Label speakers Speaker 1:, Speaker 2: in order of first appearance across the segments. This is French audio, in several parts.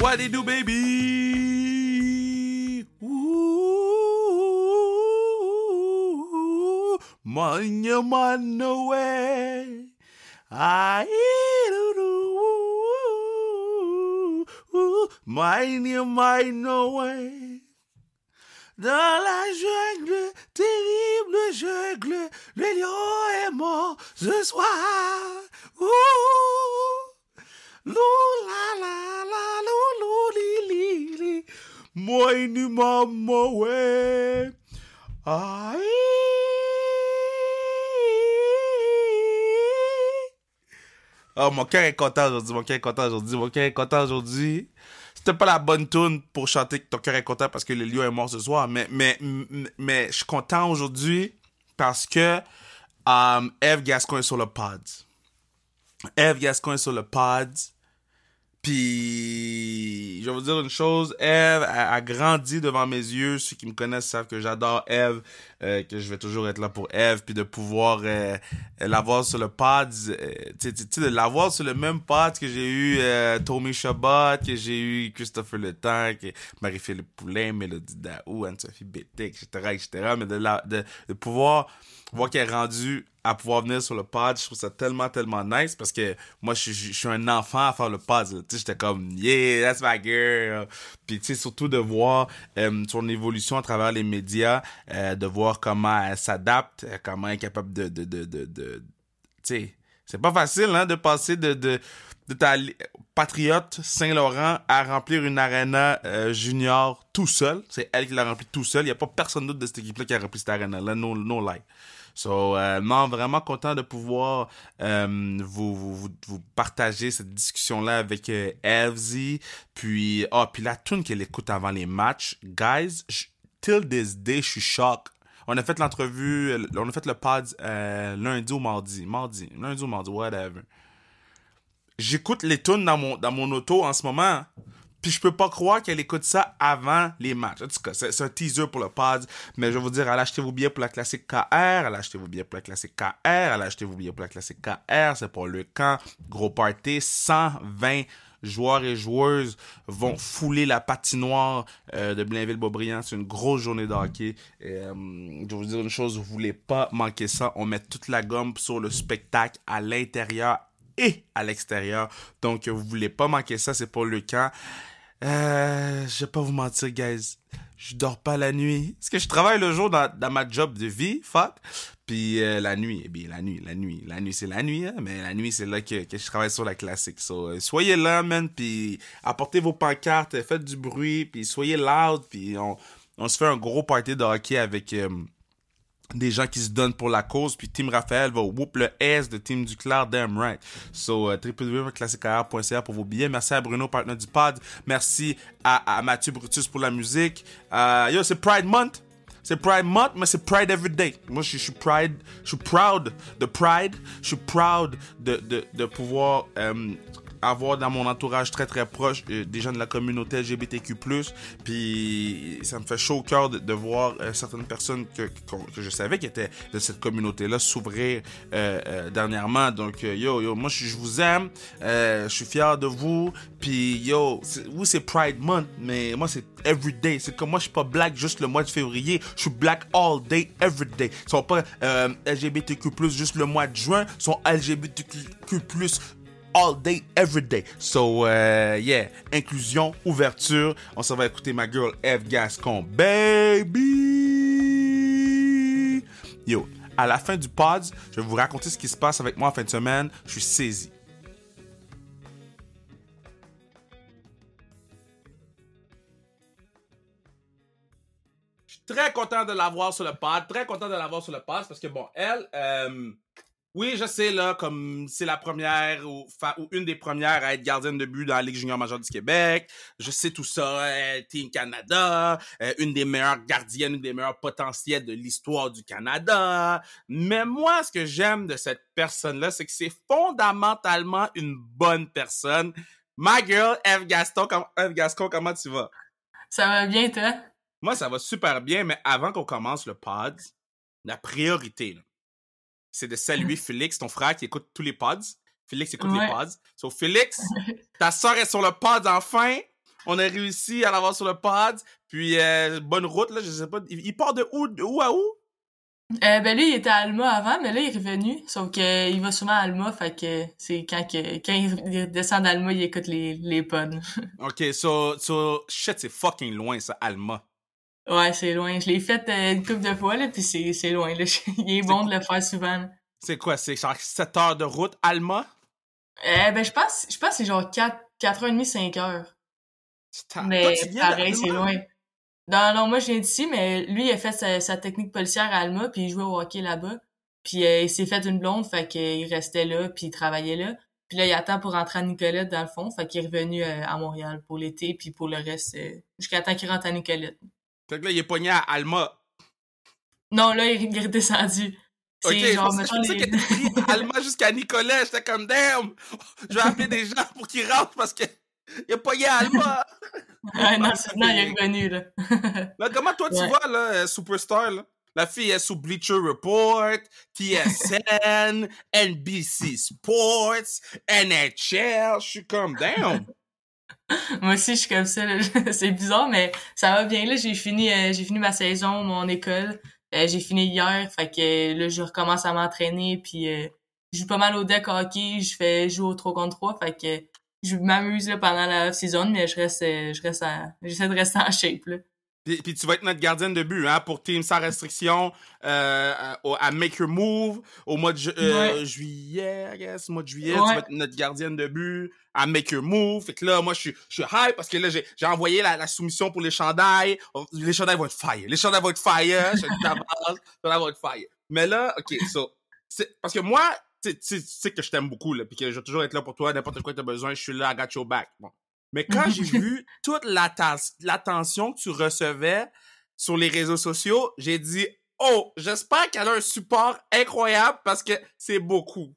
Speaker 1: What they do, baby? Ooh, man away. I mind your mind away. Dans la jungle, terrible jungle, le lion est mort ce soir. Ouh, Moi ni maman ouais. Aïe. Oh, mon cœur est content aujourd'hui, mon cœur est content aujourd'hui, mon cœur est content aujourd'hui. C'était pas la bonne tune pour chanter que ton cœur est content parce que le lion est mort ce soir, mais, mais, mais, je suis content aujourd'hui parce que um, Eve Gascon est sur le pod. Eve Gascon est sur le pod. Puis, je vais vous dire une chose, Eve a, grandi devant mes yeux. Ceux qui me connaissent savent que j'adore Eve, euh, que je vais toujours être là pour Eve, puis de pouvoir euh, l'avoir sur le pod, euh, tu sais, de l'avoir sur le même pod que j'ai eu euh, Tommy Chabot, que j'ai eu Christopher Le Temps, que Marie-Philippe Poulain, Mélodie Daou, Anne-Sophie Bété, etc., etc., mais la, de pouvoir voir qu'elle est rendue à pouvoir venir sur le pod, je trouve ça tellement, tellement nice parce que moi, je, suis un enfant à faire le pod. Tu sais, j'étais comme, yeah, that's my girl. Puis, tu sais, surtout de voir euh, son évolution à travers les médias, euh, de voir comment elle s'adapte, euh, comment elle est capable de, de, de, de, de tu sais, c'est pas facile, hein, de passer de, de, de ta patriote Saint-Laurent à remplir une arena euh, junior tout seul. C'est elle qui l'a rempli tout seul. Il n'y a pas personne d'autre de cette équipe-là qui a rempli cette arena-là. No, no lie. So, euh, non, vraiment content de pouvoir euh, vous, vous, vous, partager cette discussion-là avec euh. Puis, oh, puis la tune qu'elle écoute avant les matchs. Guys, till this day, je suis choc. On a fait l'entrevue, on a fait le pod lundi ou mardi. Mardi, lundi ou mardi, whatever. J'écoute les tunes dans mon, dans mon auto en ce moment. Puis je peux pas croire qu'elle écoute ça avant les matchs. En tout cas, c'est un teaser pour le pod. Mais je vais vous dire, allez acheter vos billets pour la classique KR. Allez acheter vos billets pour la classique KR. Allez acheter vos billets pour la classique KR. C'est pour le camp. Gros party. 120 joueurs et joueuses vont fouler la patinoire euh, de Blainville-Beaubriand. C'est une grosse journée de hockey. Euh, je vais vous dire une chose, vous voulez pas manquer ça. On met toute la gomme sur le spectacle à l'intérieur à l'extérieur. Donc, vous voulez pas manquer ça, c'est pour le camp. Euh, je vais pas vous mentir, guys. Je dors pas la nuit. Parce que je travaille le jour dans, ma job de vie, fuck. Puis euh, la nuit, eh bien, la nuit, la nuit. La nuit, c'est la nuit, hein, mais la nuit, c'est là que, je travaille sur la classique. Euh, soyez là, man, puis apportez vos pancartes, faites du bruit, puis soyez loud, puis on, on se fait un gros party de hockey avec... Euh, des gens qui se donnent pour la cause, puis Team Raphaël va whoop le S de Team Duclair, damn right. So, uh, pour vos billets. Merci à Bruno, partenaire du pod. Merci à, Mathieu Brutus pour la musique. Uh, yo, c'est Pride Month. C'est Pride Month, mais c'est Pride Every Day. Moi, je, suis Pride, je suis proud de Pride. Je suis proud de, de, de pouvoir um, avoir dans mon entourage très très proche euh, des gens de la communauté LGBTQ+. Puis ça me fait chaud au cœur de, de voir euh, certaines personnes que, que, je savais qui étaient de cette communauté-là s'ouvrir euh, dernièrement. Donc yo, yo, moi je, je vous aime, je suis fier de vous. Puis yo, oui c'est Pride Month, mais moi c'est everyday. C'est comme moi je suis pas black juste le mois de février, je suis black all day, everyday. Ils sont pas LGBTQ+, juste le mois de juin, ils sont LGBTQ+, all day, every day. So, uh, yeah, inclusion, ouverture. On s'en va écouter ma girl Eve Gascon, baby. Yo, à la fin du pod, je vais vous raconter ce qui se passe avec moi en fin de semaine. Je suis saisi. Je suis très content de l'avoir sur le pod, très content de l'avoir sur le pod parce que bon, elle, euh, oui, je sais, là, comme c'est la première ou, ou, une des premières à être gardienne de but dans la Ligue junior majeure du Québec. Je sais tout ça. Euh, Team Canada, euh, une des meilleures gardiennes, une des meilleures potentielles de l'histoire du Canada. Mais moi, ce que j'aime de cette personne-là, c'est que c'est fondamentalement une bonne personne. My girl, Eve Gaston, com Eve Gaston, comment tu vas?
Speaker 2: Ça va bien, toi?
Speaker 1: Moi, ça va super bien, mais avant qu'on commence le pod, la priorité, là, c'est de saluer Félix, ton frère qui écoute tous les pods. Félix écoute ouais. les pods. So, Félix, ta soeur est sur le pod enfin. On a réussi à l'avoir sur le pod. Puis, euh, bonne route, là, je sais pas. Il, part de où, de où à où?
Speaker 2: Euh, ben lui, il était à Alma avant, mais là, il est revenu. Sauf que il va souvent à Alma, fait que c'est quand, que, quand il descend d'Alma, il écoute les, les pods.
Speaker 1: ok, so, so, shit, c'est fucking loin, ça, Alma.
Speaker 2: Ouais, c'est loin. Je l'ai fait euh, une couple de fois, là, pis c'est, c'est loin, là. il est bon de le faire souvent.
Speaker 1: C'est quoi, c'est genre 7 heures de route, Alma?
Speaker 2: Euh, ben, je pense, je pense que c'est genre 4, 4 h 30, 5 heures. Mais pareil, c'est loin. Non, non, moi, je viens d'ici, mais lui, il a fait sa, technique policière à Alma, puis il jouait au hockey là-bas. Puis euh, il s'est fait une blonde, fait qu'il restait là, puis il travaillait là. Puis là, il attend pour rentrer à Nicolette, dans le fond, fait qu'il est revenu euh, à Montréal pour l'été, puis pour le reste, jusqu'à temps qu'il rentre à Nicolette.
Speaker 1: Fait que là, il est pogné à Alma.
Speaker 2: Non, là, il est redescendu.
Speaker 1: C'est okay, genre, mettons, les... que Alma jusqu'à Nicolette, j'étais comme, damn! Je vais appeler des gens pour qu'ils rentrent parce que il a pogné Alma!
Speaker 2: ouais, non, c'est il est revenu, là.
Speaker 1: là, comment toi, tu vois, là, euh, Superstar, là? La fille est sous Bleacher Report, TSN, NBC Sports, NHL. Je suis comme, damn!
Speaker 2: Moi aussi, je suis comme ça. C'est bizarre, mais ça va bien. Là, j'ai fini, euh, j'ai fini ma saison, mon école. Euh, j'ai fini hier, fait que là, je recommence à m'entraîner. Puis, je joue pas mal au deck hockey. Je fais jouer au 3 contre 3. Fait que je m'amuse pendant la off-season, mais je reste, euh, je reste j'essaie de rester en shape, là.
Speaker 1: Puis, tu vas être notre gardienne de but, hein, pour Team sans restriction, euh, à, Make Your Move, au mois de euh, juillet, I guess, mois de juillet, tu vas être notre gardienne de but, à Make Your Move. Fait que là, moi, je suis, je suis hype parce que là, j'ai, j'ai envoyé la, la, soumission pour les chandails. Oh, les chandails vont être fire. Les chandails vont être fire. Je d'avance, les vont être fire. Mais là, OK, so, parce que moi, tu sais que je t'aime beaucoup, là, puis que je vais toujours être là pour toi, n'importe quoi que tu as besoin, je suis là, I got your back. Bon. Mais quand j'ai vu toute l'attention que tu recevais sur les réseaux sociaux, j'ai dit, oh, j'espère qu'elle a un support incroyable parce que c'est beaucoup.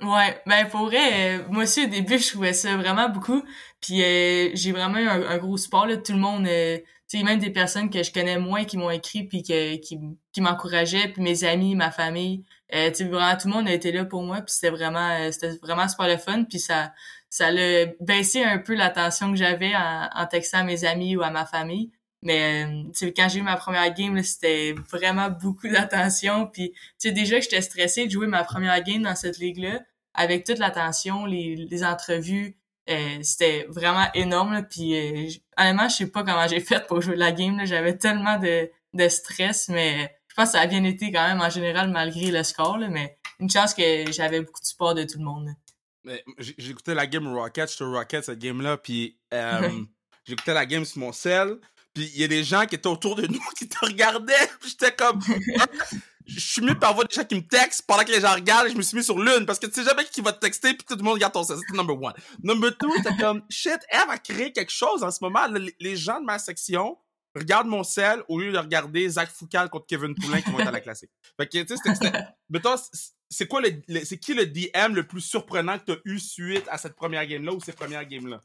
Speaker 2: Ouais, ben pour vrai, euh, moi aussi au début je trouvais ça vraiment beaucoup, puis euh, j'ai vraiment eu un, gros support là, tout le monde, euh, tu sais même des personnes que je connais moins qui m'ont écrit puis que, qui qui m'encourageaient, puis mes amis, ma famille, euh, tu vraiment tout le monde a été là pour moi, puis c'était vraiment euh, c'était vraiment super le fun, puis ça ça l'a baissé un peu la tension que j'avais en, en textant à mes amis ou à ma famille. Mais quand j'ai eu ma première game, c'était vraiment beaucoup d'attention. Puis tu sais, déjà que j'étais stressée de jouer ma première game dans cette ligue-là, avec toute l'attention, les, les entrevues, euh, c'était vraiment énorme. Puis euh, honnêtement, je sais pas comment j'ai fait pour jouer la game. J'avais tellement de, de stress, mais je pense que ça a bien été quand même en général malgré le score. Là, mais une chance que j'avais beaucoup de support de tout le monde.
Speaker 1: J'écoutais la game Rocket, j'étais Rocket cette game-là, puis euh, j'écoutais la game sur mon cell, il y a des gens qui étaient autour de nous qui te regardaient. j'étais comme. je suis mieux par voir des gens qui me textent pendant que les gens regardent je me suis mis sur l'une parce que tu sais jamais qui va te texter puis tout le monde regarde ton C'est number one. Number two, t'es comme shit, Eve a créé quelque chose en ce moment. Les gens de ma section regardent mon cell au lieu de regarder Zach Foucal contre Kevin Poulin qui vont être à la classique. Fait que tu c'était. c'est quoi le, c'est qui le DM le plus surprenant que t'as eu suite à cette première game là ou ces premières games là?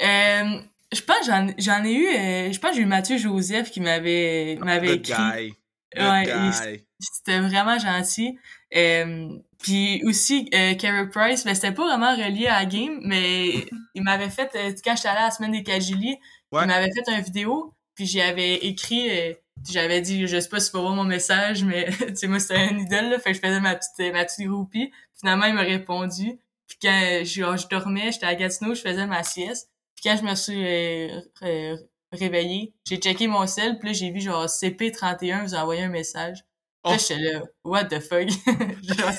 Speaker 2: Euh, je pense j'en j'en ai eu euh, je pense j'ai eu Mathieu Joseph qui m'avait m'avait écrit. ouais c'était vraiment gentil. Euh, puis aussi euh, Carey Price mais c'était pas vraiment relié à la game mais il m'avait fait euh, quand j'étais allée à la semaine des Kajili il m'avait fait une vidéo puis j'avais écrit euh, j'avais dit je sais pas si tu vas voir mon message mais tu sais moi c'était un idole là fait que je faisais ma petite ma petite groupie. Finalement il m'a répondu. Puis quand je, je dormais j'étais à Gatineau je faisais ma sieste puis quand je me suis euh, euh, réveillée, j'ai checké mon cell, puis là, j'ai vu genre CP31 vous envoyer un message. Puis là, oh. j'étais là, what the fuck? genre,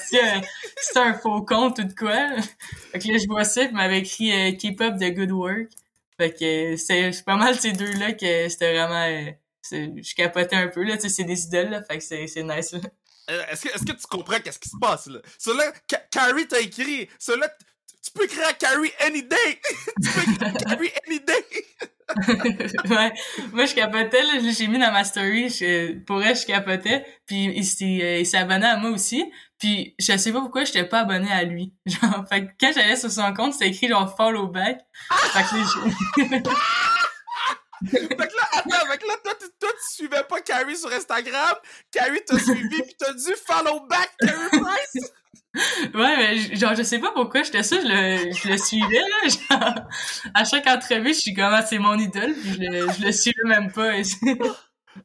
Speaker 2: c'est un, faux compte ou de quoi? fait que là, je vois ça, puis m'avait écrit euh, Keep up the good work. Fait que c'est pas mal ces deux-là que c'était vraiment... je capotais un peu, là, tu sais, c'est des idoles, là, fait que c'est nice, là.
Speaker 1: Est-ce que, est que tu comprends qu'est-ce qui se passe, là? Cela, Carrie t'a écrit, cela, tu peux écrire à Carrie any day! tu peux écrire à Carrie any day!
Speaker 2: ouais. Moi, je capotais, là, j'ai mis dans ma story, je, pour elle, je capotais, puis il s'est, euh, il s'est abonné à moi aussi, puis je sais pas pourquoi j'étais pas abonné à lui. Genre, fait que quand j'allais sur son compte, c'était écrit genre follow back. fait que là,
Speaker 1: fait que là, attends, fait que là, toi, tu, toi, tu suivais pas Carrie sur Instagram, Carrie t'a suivi pis t'as dit follow back Carrie Price!
Speaker 2: Ouais, mais genre, je sais pas pourquoi j'étais ça, je le, je le suivais, là. Genre, à chaque entrevue, je suis comme, ah, c'est mon idole, puis je le, je le suivais même pas.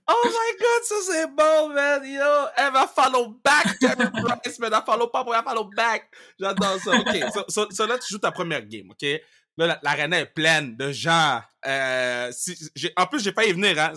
Speaker 1: oh my god, ça c'est bon, man. Yo, elle va follow back, Price, mais elle follow pas pour elle follow back. J'adore ça. OK, so, so, là, tu joues ta première game, OK? Là, l'arena est pleine de gens. Euh, si, en plus, j'ai pas y venir. Hein.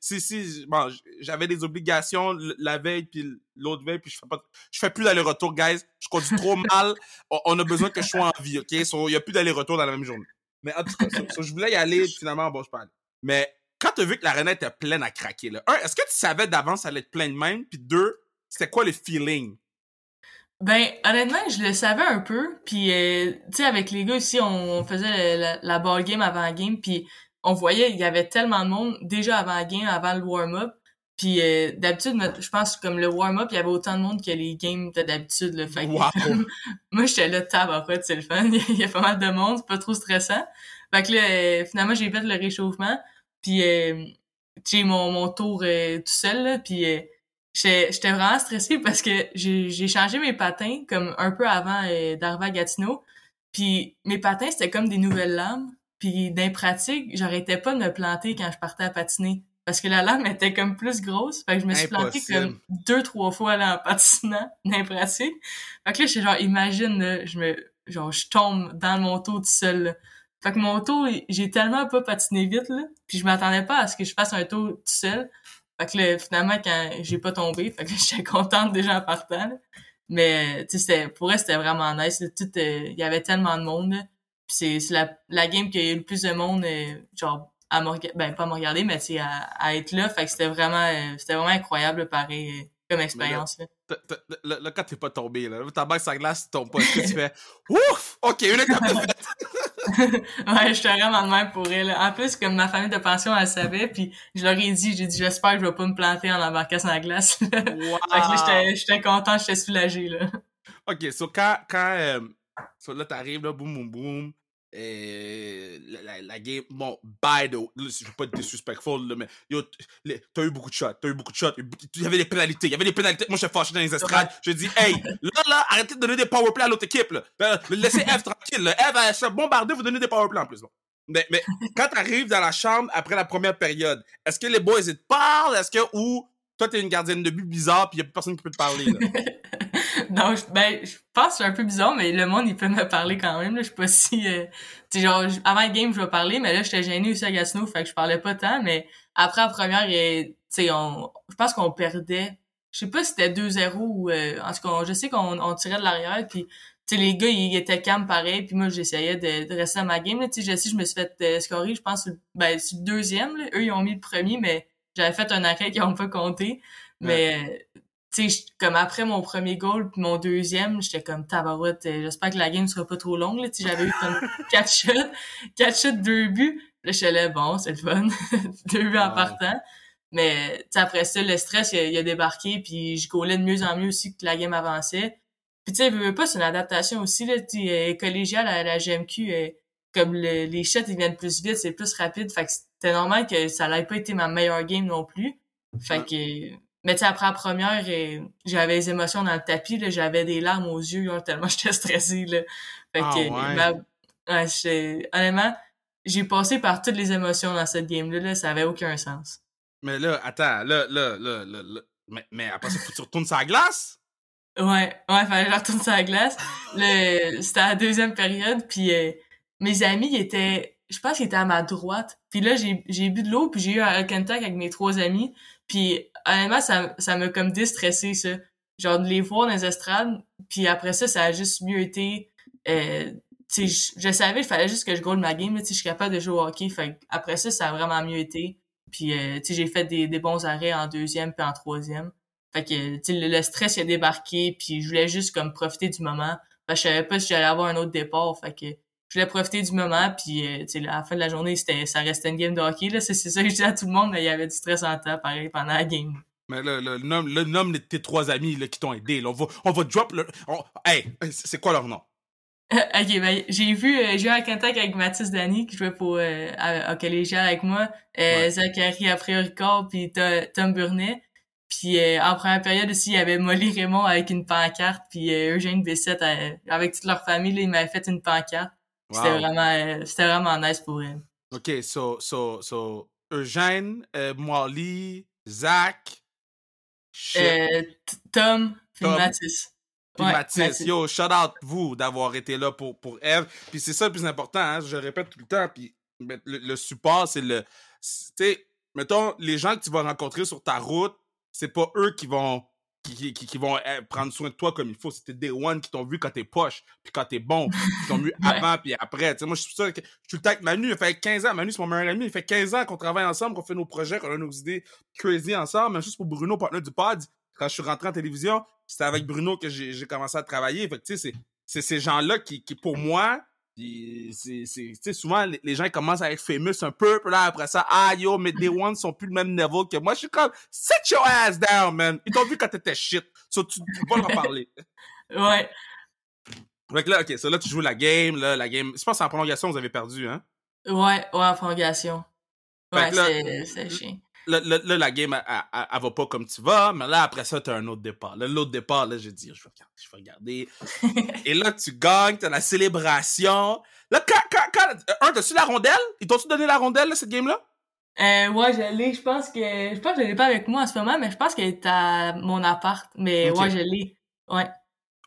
Speaker 1: Si, si, bon, j'avais des obligations la veille puis l'autre veille, puis je fais pas, je fais plus d'aller-retour, guys. Je conduis trop mal. On, a besoin que je sois en vie, ok? Il y a plus d'aller-retour dans la même journée. Mais en tout cas, je voulais y aller, finalement, bon, je parle. Mais quand t'as vu que l'arena était pleine à craquer, là, un, est-ce que tu savais d'avance ça allait être plein de même? Puis deux, c'était quoi le feeling?
Speaker 2: Ben, honnêtement, je le savais un peu. Puis, euh, tu sais, avec les gars ici, on faisait la, la, ball game avant la game. Puis, on voyait, il y avait tellement de monde déjà avant la game, avant le warm-up. Puis, euh, d'habitude, je pense comme le warm-up, il y avait autant de monde que les games d'habitude. Là. Fait wow. moi, j'étais là, tabarouette, c'est le fun. il y a pas mal de monde, c'est pas trop stressant. Fait que là, euh, finalement, j'ai fait le réchauffement. Puis, euh, j'ai mon, mon tour tout seul, là. Puis, j'étais vraiment stressée parce que j'ai changé mes patins comme un peu avant euh, d'arriver à Gatineau. Puis mes patins, c'était comme des nouvelles lames. Puis dans pratique, j'arrêtais pas de me planter quand je partais à patiner. Parce que la lame était comme plus grosse. Fait que je me suis plantée comme deux, trois fois là, en patinant dans pratique. Fait que là, j'étais genre, imagine, je me, genre, je tombe dans mon moto tout seul. Fait que mon tour, j'ai tellement pas patiné vite, là. Puis je m'attendais pas à ce que je fasse un tour tout seul. Fait que là, finalement, quand j'ai pas tombé, fait que j'étais contente déjà en partant. Mais, tu sais, pour elle, c'était vraiment nice. Euh, il y avait tellement de monde. Puis c'est la, la game qui a eu le plus de monde, euh, genre, à me ben, pas à me regarder, mais tu à, à être là. Fait que c'était vraiment, euh, c'était vraiment incroyable, pareil, comme expérience.
Speaker 1: Là, là, quand t'es pas tombé, là, ta bague sa glace, tu tombes pas. tu fais, ouf! OK, une étape de fait.
Speaker 2: ouais, j'étais vraiment de même pour elle. En plus, comme ma famille de pension, elle savait, puis je leur ai dit, j'ai dit, j'espère que je vais pas me planter en embarquant sur la glace. wow. fait que là, j'étais content, j'étais soulagé, là.
Speaker 1: OK, so quand, quand euh, so là, t'arrives, là, boum, boum, boum, et la, la, game, bon, by the way, je veux pas être disrespectful, là, mais yo, t'as eu beaucoup de shots, t'as eu beaucoup de shots, il y avait des pénalités, il y avait des pénalités. Moi, je suis fâché dans les estrades. Je dis, hey, là, là, arrêtez de donner des powerplays à l'autre équipe, là. Ben, laissez Eve tranquille, là. Eve, elle se bombarder, vous donnez des powerplays en plus, bon. Mais, mais quand t'arrives dans la chambre après la première période, est-ce que les boys, ils te parlent? Est-ce que, ou toi, t'es une gardienne de but bizarre, puis y a plus personne qui peut te parler, là?
Speaker 2: non, ben, je pense que c'est un peu bizarre, mais le monde, il peut me parler quand même, là. Je suis pas si, euh, tu genre, avant le game, je vais parler, mais là, j'étais gêné aussi à Gatineau, fait que je parlais pas tant, mais après la première, tu sais, on, je pense qu'on perdait, je sais pas si c'était 2-0 ou, euh, en tout cas, je sais qu'on on tirait de l'arrière, puis tu sais, les gars, ils étaient calmes pareil, puis moi, j'essayais de, de, rester dans ma game, tu sais, je sais, je me suis fait euh, scorer, je pense, ben, sur le deuxième, là. Eux, ils ont mis le premier, mais j'avais fait un arrêt qu'ils ont pas compté, mais tu sais, comme après mon premier goal puis mon deuxième, j'étais comme tabarouette, euh, j'espère que la game sera pas trop longue, là, tu j'avais eu comme quatre shots, quatre shots, deux buts. Là, je là, bon, c'est le fun. deux buts en partant. Mais, tu après ça, le stress, il a, débarqué puis je goalais de mieux en mieux aussi que la game avançait. Puis, tu sais, veux pas, c'est une adaptation aussi, là, tu euh, collégial à la GMQ, euh, comme les shots, ils viennent plus vite, c'est plus rapide. Fait que c'était normal que ça n'ait pas été ma meilleure game non plus. Fait que mais tu après la première, j'avais des émotions dans le tapis, là, j'avais des larmes aux yeux, tellement j'étais stressée, là. Fait
Speaker 1: ah,
Speaker 2: que, ouais. honnêtement, j'ai passé par toutes les émotions dans cette game-là, là, ça avait aucun sens.
Speaker 1: Mais là, attends, là, là, là, là, mais, mais après ça, faut que tu retournes la glace?
Speaker 2: Ouais, ouais, fallait que je retourne la glace. C'était la deuxième période, puis euh, mes amis étaient, je pense qu'ils étaient à ma droite. Puis là, j'ai bu de l'eau, puis j'ai eu un contact avec mes trois amis. Puis honnêtement, ça, ça m'a comme déstressé, ça. Genre de les voir dans les estrades. Puis après ça, ça a juste mieux été. Euh, je, savais, il fallait juste que je goal ma game. Sais, je suis capable de jouer au hockey. Fait après ça, ça a vraiment mieux été. Puis, euh, j'ai fait des, des bons arrêts en deuxième puis en troisième. Fait que, sais, le, stress a débarqué. Puis je voulais juste comme profiter du moment. Fait que je savais pas si j'allais avoir un autre départ. Fait que je voulais profiter du moment, puis euh, à la fin de la journée, c'était ça restait une game de hockey. Là. C'est, ça que je dis à tout le monde, mais il y avait du stress en temps, pareil, pendant la game.
Speaker 1: Mais le, le, nom, le nom de tes trois amis là, qui t'ont aidé, là, on, va, on va drop le... Hey, c'est quoi leur nom?
Speaker 2: ok, ben, j'ai vu, euh, j'ai eu un contact avec Mathis Dany qui jouait pour euh, à, collégial avec moi, euh, Zachary après puis Tom Burnet. Puis euh, en première période aussi, il y avait Molly Raymond avec une pancarte, puis euh, Eugène Bessette avec toute leur famille, là, ils m'avaient fait une pancarte. C'était vraiment c'était vraiment nice pour eux.
Speaker 1: OK, so so so Eugène, Molly, Zach,
Speaker 2: Tom, puis Mathis.
Speaker 1: Puis Mathis, yo, shout out vous d'avoir été là pour, pour Eve. Puis c'est ça le plus important, hein, je le répète tout le temps. Puis le, support, c'est le. Tu sais, mettons, les gens que tu vas rencontrer sur ta route, c'est pas eux qui vont. Qui, qui, vont eh, prendre soin de toi comme il faut. C'était des one qui t'ont vu quand t'es poche, puis quand t'es bon, qui t'ont vu avant puis après. Tu sais, moi, je suis ça que je suis le temps avec Manu, il fait 15 ans. Manu, c'est mon meilleur ami. Il fait 15 ans qu'on travaille ensemble, qu'on fait nos projets, qu'on a nos idées crazy ensemble. Même juste pour Bruno, partenaire du pod, quand je suis rentré en télévision, c'était avec Bruno que j'ai commencé à travailler. Fait tu sais, c'est ces gens-là qui, qui, pour moi, c'est souvent les, gens commencent à être famous un peu puis là après ça ah yo mais des ones sont plus le même niveau que moi. Je suis comme set your ass down man. Ils t'ont vu quand t'étais shit. So tu, tu peux en parler.
Speaker 2: Ouais.
Speaker 1: Fait là ok ça là tu joues la game là la game je pense que en prolongation vous avez perdu hein?
Speaker 2: Ouais ouais en prolongation. Ouais c'est chiant
Speaker 1: là, là, la game, elle, elle, va pas comme tu vas, mais là, après ça, t'as un autre départ. Là, l'autre départ, là, je dis, je vais regarder, je vais regarder. Et là, tu gagnes, t'as la célébration. Là, quand, quand, quand un, t'as-tu la rondelle? Ils t'ont-tu donné la rondelle, là, cette game-là?
Speaker 2: Euh, ouais, je l'ai. Je pense que, je pense que je l'ai pas avec moi en ce moment, mais je pense qu'elle est à mon appart. Mais ouais, je l'ai. Ouais.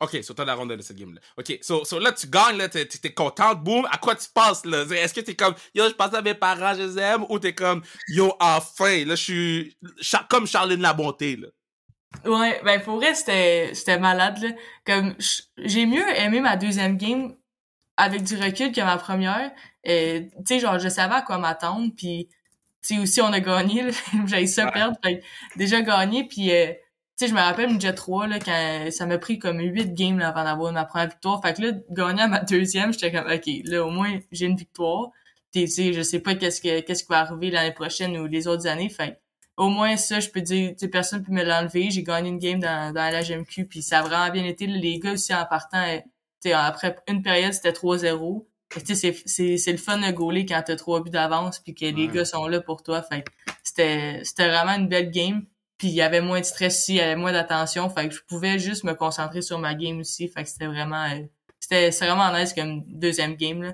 Speaker 1: OK, so t'as la rondelle de cette game-là. OK, so, so là, tu gagnes, là, t'es, t'es contente, boum, à quoi tu passes, là? Est-ce que t'es comme, yo, je pense à mes parents, je les aime, ou t'es comme, yo, enfin, là, je suis comme Charline La Bonté, là?
Speaker 2: Ouais, ben, pour vrai, c'était, c'était malade, là. Comme, j'ai mieux aimé ma deuxième game avec du recul que ma première. Et, tu sais, genre, je savais à quoi m'attendre, puis, tu sais, aussi, on a gagné, J'ai ça perdre, déjà gagné, puis... Euh, sais, je me rappelle une Jet 3, là, quand ça m'a pris comme 8 games là, avant d'avoir ma première victoire. Fait que là, gagner à ma deuxième, j'étais comme, OK, là, au moins, j'ai une victoire. Tu sais, je sais pas qu'est-ce que, qu'est-ce qui va arriver l'année prochaine ou les autres années. Fait au moins, ça, je peux dire, tu sais, personne peut me l'enlever. J'ai gagné une game dans, dans la GMQ, puis ça a vraiment bien été. Les gars aussi, en partant, tu sais, après une période, c'était 3-0. Tu sais, c'est, c'est le fun de gauler quand t'as trois buts d'avance, puis que les gars sont là pour toi. Fait c'était, c'était vraiment une belle game. Puis il y avait moins de stress ici, il y avait moins d'attention. Fait que je pouvais juste me concentrer sur ma game aussi. Fait que c'était vraiment. Euh, c'était vraiment nice comme deuxième game là.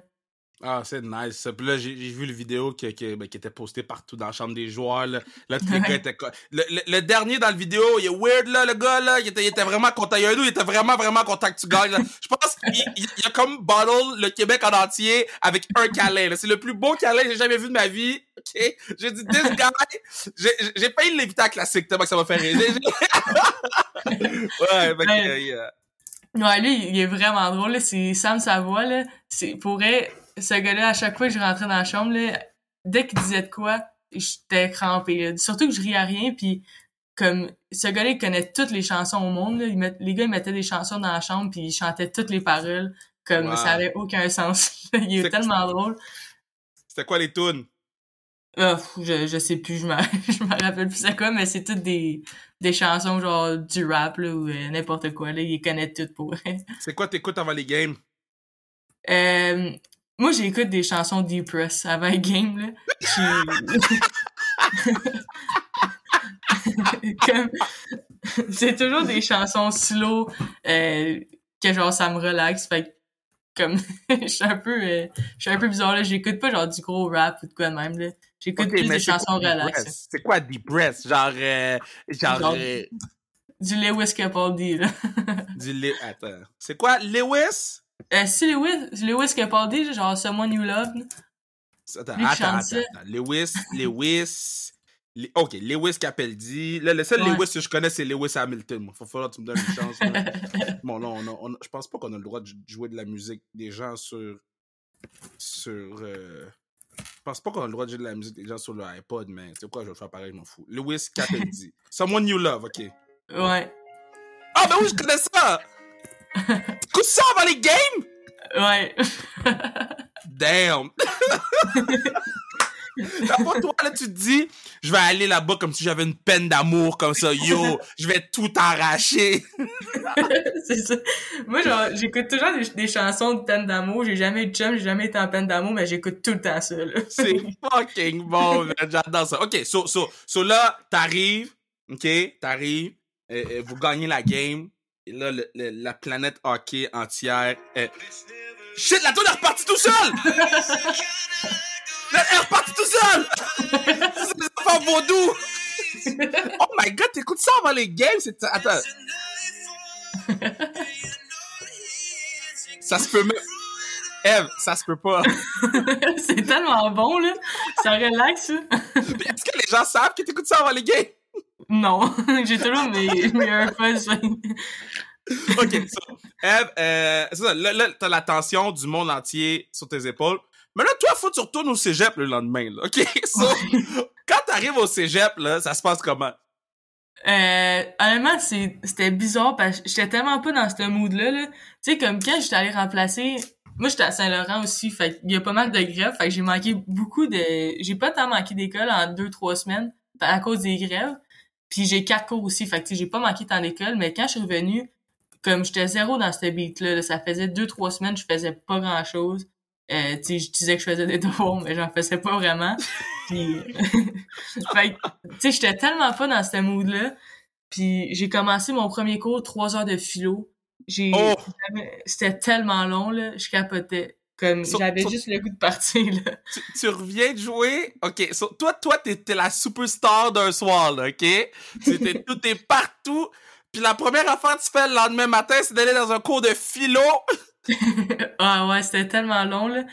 Speaker 1: Ah, c'est nice. Puis là, j'ai vu le vidéo qui, qui, ben, qui, était posté partout dans la chambre des joueurs. Là, là les gars étaient... Le, le, dernier dans le vidéo, il est weird, là, le gars, là. Il était, il était vraiment content. Il, il était vraiment, vraiment content que tu gagnes. Là. Je pense qu'il il, a comme bottle le Québec en entier avec un câlin. C'est le plus beau câlin que j'ai jamais vu de ma vie. OK? J'ai dit, this guy... J'ai payé l'invité à classique, tellement que ça m'a fait rire. ouais,
Speaker 2: yeah. Ouais, lui, il est vraiment drôle. C'est Sam Savoie, là. C'est, pourrait ce gars-là, à chaque fois que je rentrais dans la chambre, là, dès qu'il disait de quoi, j'étais crampé. Surtout que je riais à rien, puis comme ce gars-là, il connaît toutes les chansons au monde. Là. les gars, ils mettaient des chansons dans la chambre, puis ils chantaient toutes les paroles, comme ça avait aucun sens. il est tellement drôle.
Speaker 1: C'était quoi les tunes?
Speaker 2: Oh, je, je sais plus, je me, rappelle plus c'est quoi, mais c'est toutes des, des chansons genre du rap là, ou euh, n'importe quoi. Là. Il connaît tout pour
Speaker 1: C'est quoi t'écoutes avant les games?
Speaker 2: Euh, moi, j'écoute des chansons Depress avant le game, là. c'est toujours des chansons slow, euh, que genre, ça me relaxe. Fait comme, je suis un peu, euh, je suis un peu bizarre, là. J'écoute pas genre du gros rap ou de quoi de même, là. J'écoute plus des chansons relax.
Speaker 1: C'est quoi Depress? Genre, euh, genre, genre euh,
Speaker 2: du Lewis Capaldi, là.
Speaker 1: du Lewis, attends. C'est quoi, Lewis?
Speaker 2: Euh, si Lewis, Lewis dit, genre Someone You Love.
Speaker 1: Attends, attends, attends, Lewis, Lewis. ok, Lewis Capaldi. Là, le seul Lewis que je connais, c'est Lewis Hamilton. Il faut falloir que tu me donnes une chance. bon, non, on je pense pas qu'on a le droit de jouer de la musique des gens sur. Sur. Euh, je pense pas qu'on a le droit de jouer de la musique des gens sur le iPod, mais c'est quoi, je vais le faire pareil, je m'en fous. Lewis Capaldi. Someone You Love, ok.
Speaker 2: Ouais.
Speaker 1: Ah, ben oui, je connais ça! Écoute ça avant les games?
Speaker 2: Ouais.
Speaker 1: Damn. D'abord, toi, là, tu te dis, je vais aller là-bas comme si j'avais une peine d'amour, comme ça. Yo, je vais tout arracher.
Speaker 2: c'est ça. Moi, genre, j'écoute toujours des, chansons de peine d'amour. J'ai jamais eu de chum, j'ai jamais été en peine d'amour, mais j'écoute tout le temps ça,
Speaker 1: c'est fucking bon, J'adore ça. OK, so, so, so là, t'arrives, OK? T'arrives, vous gagnez la game, et là, la planète hockey entière est... Shit, la tour est repartie tout seul! elle est repartie tout seul! C'est pas vaudou! oh my god, t'écoutes ça avant les games? C'est... Attends. ça se peut même... Eve, ça se peut pas.
Speaker 2: c'est tellement bon, là. Ça relaxe,
Speaker 1: Est-ce que les gens savent que t'écoutes ça avant les games?
Speaker 2: Non. J'ai toujours mes, mes AirPods.
Speaker 1: ok, so, Eve, euh, c'est ça, là, là t'as la tension du monde entier sur tes épaules. Mais là, toi, faut que tu retournes au cégep le lendemain, là. OK? So, quand t'arrives au cégep, là, ça se passe comment?
Speaker 2: Euh, honnêtement, c'était bizarre parce que j'étais tellement pas dans ce mood-là, là. Tu sais, comme quand j'étais allé remplacer moi, j'étais à Saint-Laurent aussi, fait il y a pas mal de grèves, fait que j'ai manqué beaucoup de... J'ai pas tant manqué d'école en deux, trois semaines à cause des grèves. Puis j'ai quatre cours aussi, fait que j'ai pas manqué tant d'école, mais quand je suis revenue, comme j'étais zéro dans cette beat-là, ça faisait deux, trois semaines, je faisais pas grand-chose. Euh, tu sais, je disais que je faisais des devoirs, mais j'en faisais pas vraiment. Puis, fait tu sais, j'étais tellement pas dans ce mood-là. Puis j'ai commencé mon premier cours, trois heures de philo. J'ai, oh! c'était tellement long, là, je capotais. Comme, j'avais juste le goût de partir, là.
Speaker 1: Tu, reviens de jouer, ok, toi, toi, t'étais la superstar d'un soir, là, ok? C'était, tout est partout, puis la première affaire que tu fais le lendemain matin, c'est d'aller dans un cours de philo!
Speaker 2: ah ouais, c'était tellement long, là.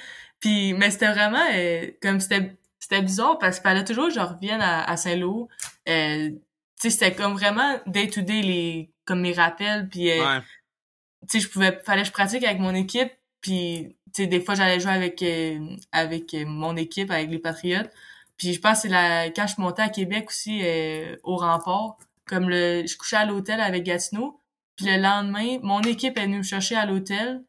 Speaker 2: Puis, mais c'était vraiment, euh, comme, c'était, c'était bizarre, parce qu'il fallait toujours que je revienne à, Saint-Lô. Euh, tu sais, c'était comme vraiment day-to-day, les, comme mes rappels, puis... Euh, ouais tu sais, je pouvais, fallait que je pratique avec mon équipe, puis, tu sais, des fois, j'allais jouer avec, euh, avec mon équipe, avec les Patriotes. Puis je pense que c'est la, quand je montais à Québec aussi, euh, au remport, comme le, je couchais à l'hôtel avec Gatineau, puis le lendemain, mon équipe est venue me chercher à l'hôtel,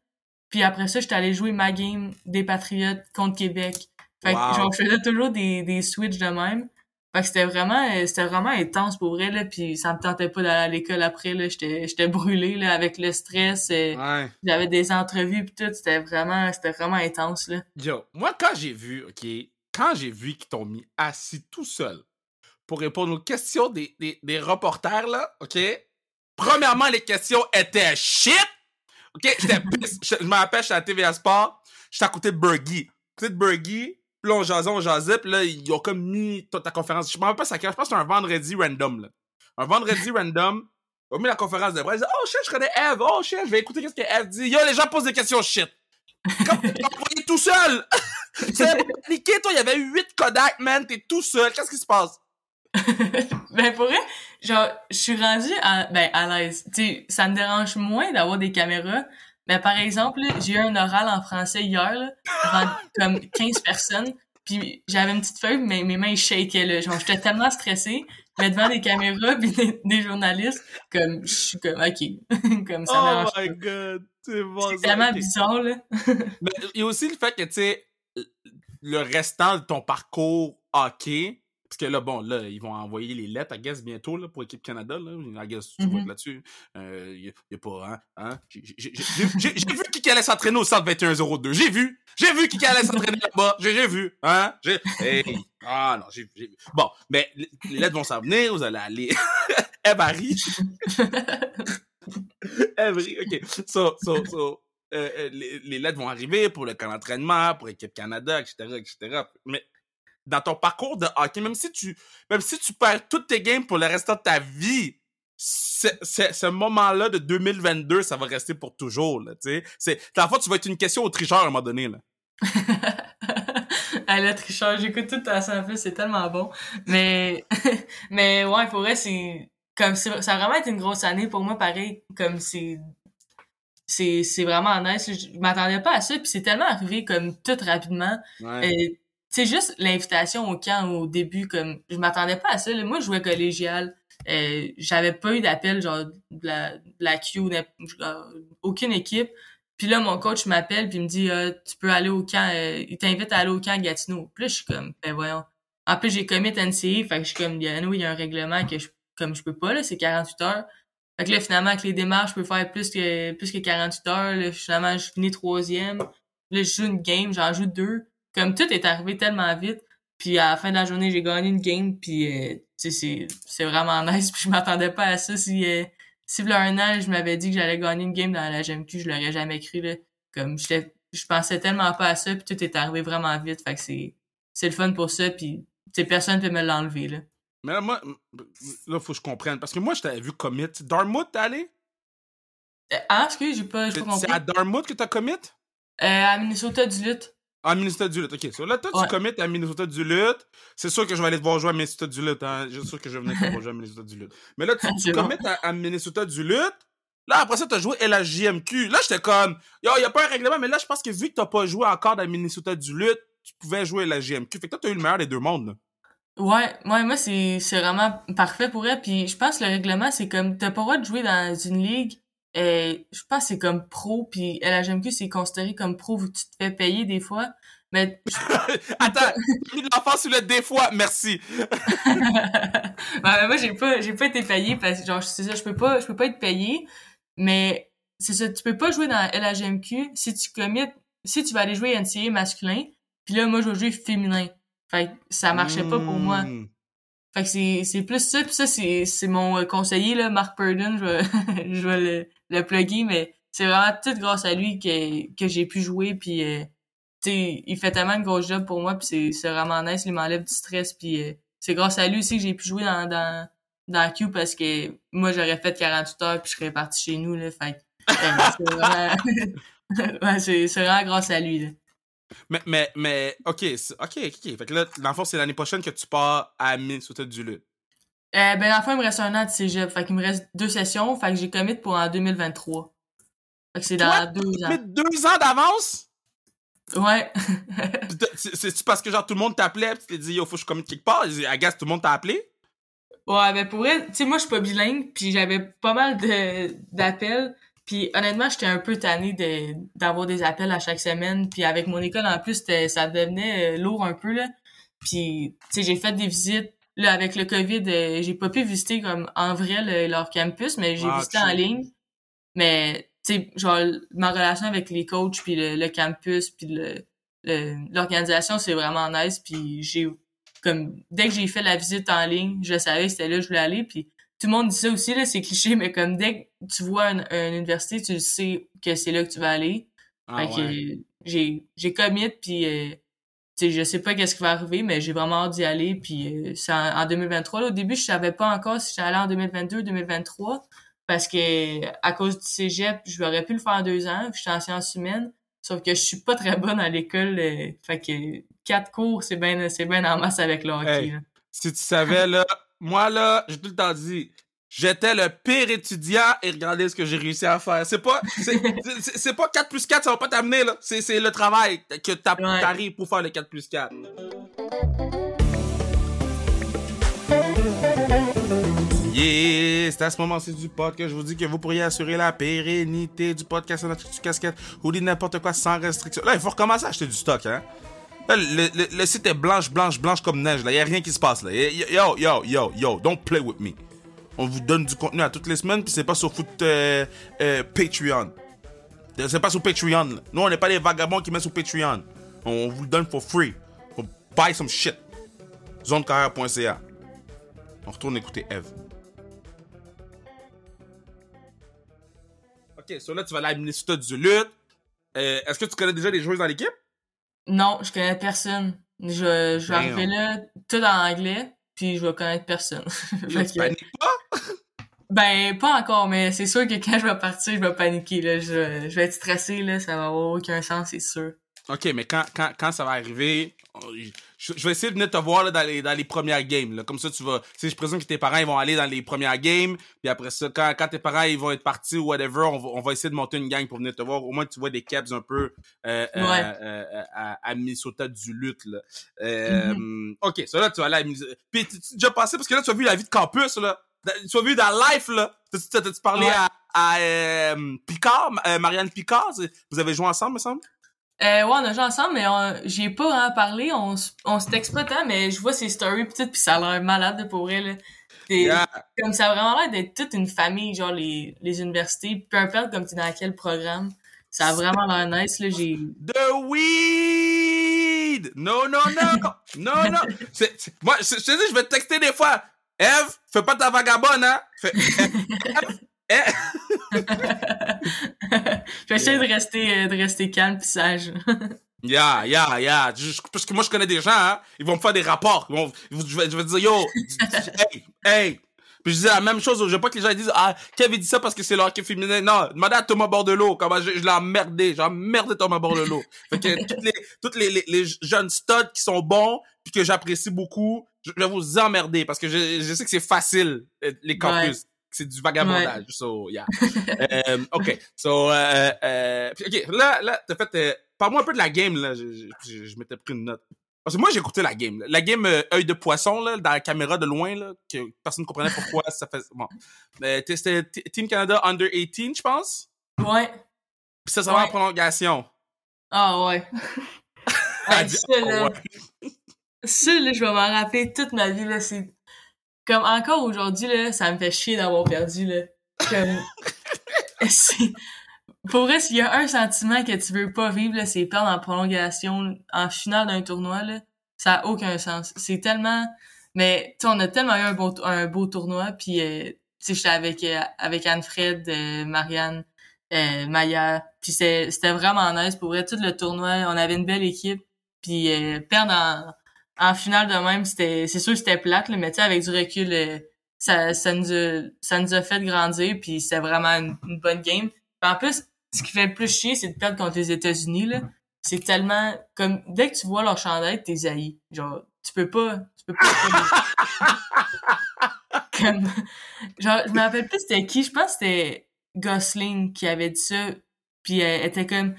Speaker 2: puis après ça, j'étais allé jouer ma game des Patriotes contre Québec. Fait que, genre, je faisais toujours des, des switches de même. Fait que c'était vraiment, euh, c'était vraiment intense pour vrai, là, puis ça me tentait pas d'aller à l'école après, là, j'étais, j'étais brûlée, là, avec le stress, euh, j'avais des entrevues pis tout, c'était vraiment, c'était vraiment intense, là.
Speaker 1: Yo, moi, quand j'ai vu, OK, quand j'ai vu qu'ils t'ont mis assis tout seul pour répondre aux questions des, des, des reporters, là, OK, premièrement, les questions étaient shit! OK, je me rappelle, j'étais à TVA Sport, j'étais à côté de Bergie. À côté de Bergie, là, on jasait, on jasait, puis là, ils ont comme mis ta, conférence. Je me rappelle pas ça, je pense que c'est un vendredi random. Un vendredi random, ils ont mis la conférence de presse. Oh shit, je connais Eve. Oh shit, je vais écouter qu'est-ce que Eve dit. Yo, les gens posent des questions shit. Comme envoyé tout seul. C'est paniqué, toi, il y avait 8 Kodak, man. T'es tout seul. Qu'est-ce qui se passe?
Speaker 2: ben, pour vrai, genre, je suis rendu à, ben, à l'aise. Tu sais, ça me dérange moins d'avoir des caméras mais par exemple, j'ai eu un oral en français hier, là, devant comme 15 personnes. Puis j'avais une petite feuille, mais mes mains shakaient, là. Genre, j'étais tellement stressée. Mais devant des caméras puis des, journalistes, comme, je suis comme, OK. comme ça
Speaker 1: Oh my God! C'est bon,
Speaker 2: C'est tellement bizarre, là.
Speaker 1: mais il y a aussi le fait que, tu sais, le restant de ton parcours hockey, parce que là, bon, là, ils vont envoyer les lettres, à guess, bientôt, là, pour Équipe Canada, là. I guess, tu vois mm-hmm. là-dessus. Il euh, y, a pas, hein, hein. J'ai vu qui allait s'entraîner au centre 2102. J'ai vu! J'ai vu qui allait s'entraîner là-bas. J'ai vu, hein. J'ai, hey. Ah, non, j'ai vu. Bon, mais les lettres vont s'en venir, vous allez aller. Eve Harry. Eve OK. So, so, so. Euh, euh, les, les, lettres vont arriver pour le camp d'entraînement, pour Équipe Canada, etc., etc. Mais dans ton parcours de hockey, même si tu, même si tu perds toutes tes games pour le restant de ta vie, ce moment-là de 2022, ça va rester pour toujours, là, tu sais. C'est, la fois, tu vas être une question au tricheur à un moment donné, là.
Speaker 2: à tricheur, j'écoute tout à ça, c'est tellement bon. Mais, mais ouais, pour vrai, c'est, comme, ça a vraiment été une grosse année pour moi, pareil, comme c'est, c'est, c'est vraiment nice. Je m'attendais pas à ça, puis c'est tellement arrivé comme tout rapidement. Ouais. Euh, c'est juste l'invitation au camp au début comme je m'attendais pas à ça moi je jouais collégial. Euh, j'avais pas eu d'appel genre de la, de la Q aucune équipe. Puis là mon coach m'appelle puis me dit ah, tu peux aller au camp euh, il t'invite à aller au camp Gatineau puis là je suis comme ben voyons en plus j'ai commit NCA fait que je suis comme il y a un règlement que je comme je peux pas là c'est 48 heures fait que là finalement avec les démarches je peux faire plus que plus que 48 heures là, finalement je finis troisième. Là je joue une game j'en joue deux comme tout est arrivé tellement vite. Puis à la fin de la journée, j'ai gagné une game, puis euh, c'est c'est vraiment nice. Puis je m'attendais pas à ça. Si euh, si il un an, je m'avais dit que j'allais gagner une game dans la GMQ, je l'aurais jamais cru là. Comme j'étais je pensais tellement pas à ça, puis tout est arrivé vraiment vite. Fait que c'est c'est le fun pour ça, puis personne peut me l'enlever là.
Speaker 1: Mais là, moi, là, faut que je comprenne. Parce que moi, je t'avais vu commit. Dartmouth, t'es allé?
Speaker 2: Euh, ah, excuse, j'ai pas, pas
Speaker 1: compris. C'est à Dartmouth que t'as commit?
Speaker 2: Euh, à Minnesota du lutte.
Speaker 1: À Minnesota du lutte, ok. So, là, toi, tu commit à Minnesota du lutte. C'est sûr que je vais aller te voir jouer à Minnesota du lutte. Hein. Je suis sûr que je vais venir te voir jouer à Minnesota du lutte. Mais là, tu, tu commit à, Minnesota du lutte. Là, après ça, t'as joué à la JMQ. Là, j'étais comme, yo, y a pas un règlement, mais là, je pense que vu que t'as pas joué encore dans Minnesota du lutte, tu pouvais jouer à la JMQ. Fait que toi, t'as eu le meilleur des deux mondes, là.
Speaker 2: Ouais, ouais, moi, c'est, c'est vraiment parfait pour elle. Puis je pense que le règlement, c'est comme, t'as pas le droit de jouer dans une ligue, et je pense que c'est comme pro, puis GMQ, c'est considéré comme pro, vu que tu te fais payer des fois. Mais...
Speaker 1: Attends, mis de l'enfant sur le des fois, merci.
Speaker 2: ouais, moi, j'ai pas, j'ai pas été payé parce que, genre, c'est ça, je peux pas, je peux pas être payé, mais c'est ça, tu peux pas jouer dans LHMQ si tu commit, si tu vas aller jouer NCA masculin, puis là, moi, je vais jouer féminin. Fait que ça marchait pas pour moi. Fait que c'est, c'est plus ça, pis ça, c'est, c'est mon euh, conseiller, là, Mark Purdon, je vais, je vais le, le plugger, mais c'est vraiment tout grâce à lui que, que j'ai pu jouer, puis euh, tu il fait tellement de gros job pour moi, puis c'est, c'est vraiment nice, il m'enlève du stress, puis euh, c'est grâce à lui aussi que j'ai pu jouer dans, dans, dans Q, parce que moi, j'aurais fait 48 heures, puis je serais parti chez nous, là, fait c'est vraiment... ouais, c'est, c'est vraiment grâce à lui, là.
Speaker 1: Mais, mais, mais, ok, ok, ok. Fait que là, dans le fond, c'est l'année prochaine que tu pars à Minnesota du Lutte.
Speaker 2: Euh, ben, dans le fond, il me reste un an de cégep. Fait qu'il me reste deux sessions. Fait que j'ai commit pour en 2023. Fait que c'est dans deux ans.
Speaker 1: deux ans d'avance?
Speaker 2: Ouais.
Speaker 1: C'est-tu parce que genre tout le monde t'appelait pis tu t'es dit yo faut que je commit quelque part? Agace, tout le monde t'a appelé?
Speaker 2: Ouais, ben pour vrai, tu sais, moi je suis pas bilingue, puis j'avais pas mal d'appels. Puis honnêtement, j'étais un peu tannée de, d'avoir des appels à chaque semaine. Puis avec mon école en plus, ça devenait euh, lourd un peu là. Puis tu sais, j'ai fait des visites. Là, avec le COVID, euh, j'ai pas pu visiter comme en vrai leur campus, mais j'ai ah, visité en ligne. Mais tu sais, genre ma relation avec les coachs, puis le, campus, puis le, l'organisation, c'est vraiment nice. Puis j'ai comme dès que j'ai fait la visite en ligne, je savais que c'était là que je voulais aller. Puis tout le monde dit ça aussi, là, c'est cliché, mais comme dès que tu vois une, université, tu sais que c'est là que tu vas aller. Ah, fait j'ai, j'ai commit, puis euh, sais je sais pas qu'est-ce qui va arriver, mais j'ai vraiment hâte d'y aller. Puis euh, c'est en, 2023. Là, au début, je savais pas encore si j'allais en 2022 ou 2023, parce que à cause du cégep, je aurais pu le faire en deux ans, puis j'étais en sciences humaines. Sauf que je suis pas très bonne à l'école. Euh, fait que quatre cours, c'est bien c'est ben en masse avec le hockey.
Speaker 1: si tu savais, là, moi, là, j'ai tout le temps dit, j'étais le pire étudiant et regardez ce que j'ai réussi à faire. C'est pas, c'est pas 4 plus 4, ça va pas t'amener, là. C'est le travail que t'arrives pour faire le 4 plus 4. Yeah, c'est à ce moment-ci du pod que je vous dis que vous pourriez assurer la pérennité du podcast en du casquette ou dit n'importe quoi sans restriction. Là, il faut recommencer à acheter du stock, hein le, site est blanche, blanche, blanche comme neige. Là, y a rien qui se passe là. Yo, yo, yo, yo, don't play with me. On vous donne du contenu à toutes les semaines, puis c'est pas sur foot euh, euh, Patreon. C'est pas sur Patreon. Là. Nous, on n'est pas les vagabonds qui mettent sur Patreon. On vous le donne for free. Buy some shit. Zonecarrière.ca. On retourne écouter Eve. Ok, so là, tu vas aller à Minnesota du lutte. Euh, est-ce que tu connais déjà des joueurs dans l'équipe?
Speaker 2: Non, je connais personne. Je, je vais arriver là, tout en anglais, puis je vais connaître personne.
Speaker 1: tu paniques pas?
Speaker 2: ben, pas encore, mais c'est sûr que quand je vais partir, je vais paniquer, là. Je, je vais être stressé, là. Ça va avoir aucun sens, c'est sûr.
Speaker 1: OK, mais quand, quand, quand ça va arriver, je, vais essayer de venir te voir là, dans, les, dans les premières games. Là. Comme ça, tu vas. Tu je présume que tes parents ils vont aller dans les premières games. Puis après ça, quand, quand tes parents ils vont être partis ou whatever, on va, on va essayer de monter une gang pour venir te voir. Au moins, tu vois des caps un peu euh, euh, euh, à, à, Minnesota du lutte. Là. Mm-hmm. OK, ça là, tu vas aller à Minnesota. Puis tu as déjà passé, parce que là, tu as vu la vie de campus, là. Tu as vu dans life, là. T'as-tu parlé à, à Picard, Marianne Picard? Vous avez joué ensemble, me semble?
Speaker 2: Euh, ouais, on a joué ensemble, mais j'ai pas vraiment parlé. On, on s'est exploité, mais je vois ses stories pis tout, pis ça a l'air malade de pour elle. Comme ça a vraiment l'air d'être toute une famille, genre les, les universités, peu importe comme tu dans quel programme. Ça a vraiment l'air nice, là, j'ai...
Speaker 1: The weed! Non, non, non. non, non. moi, je te dis, je vais te texter des fois. Eve, fais pas ta vagabonde, hein. Fais,
Speaker 2: Eve, je vais essayer de rester, euh, de rester calme pis sage.
Speaker 1: Yeah, yeah, yeah. parce que moi, je connais des gens, hein. Ils vont me faire des rapports. Ils vont, je, vais, je vais dire, yo, hey, hey. Puis je dis la même chose. Je veux pas que les gens disent, ah, Kevin dit ça parce que c'est le hockey féminin? Non, demandez à Thomas Bordelot. Comment je, je l'ai emmerdé. J'ai emmerdé Thomas Bordelot. fait que toutes les, toutes les, les, les jeunes studs qui sont bons puis que j'apprécie beaucoup, je vais vous emmerder parce que je, je sais que c'est facile, euh, les campus. C'est du vagabondage. So, yeah. euh, OK. So, euh, euh, OK. Là, là, t'as fait, euh, Parle-moi un peu de la game, là. Je, je, je m'étais pris une note. Parce que moi, j'ai écouté la game. La game euh, œil de poisson, là, dans la caméra de loin, là, que personne ne comprenait pourquoi ça fait. Bon. Euh, c'était Team Canada Under 18, je pense?
Speaker 2: Ouais.
Speaker 1: Puis ça, ça va en prolongation.
Speaker 2: Ah ouais. ah, ça, là, ça, là, je vais m'en rappeler toute ma vie, là. C'est. Comme encore aujourd'hui, là, ça me fait chier d'avoir perdu, là. Comme. Pour vrai, s'il y a un sentiment que tu veux pas vivre, c'est perdre en prolongation, en finale d'un tournoi, là, ça a aucun sens. C'est tellement... Mais, tu on a tellement eu un beau, un beau tournoi, puis, euh, tu sais, j'étais avec, euh, avec Anne-Fred, euh, Marianne, euh, Maya, puis c'était vraiment nice. Pour vrai, tout le tournoi, on avait une belle équipe, puis perdre en, en finale de même, c'était c'est sûr que c'était plate, là, mais tu sais, avec du recul, ça, ça, nous a, ça nous a fait grandir, puis c'était vraiment une, une bonne game. en plus, ce qui fait le plus chier, c'est de perdre contre les États-Unis, là. C'est tellement, comme, dès que tu vois leur chandail, t'es haï. Genre, tu peux pas, tu peux pas. comme, genre, je me rappelle plus c'était qui, je pense que c'était Gosling qui avait dit ça, puis elle était comme,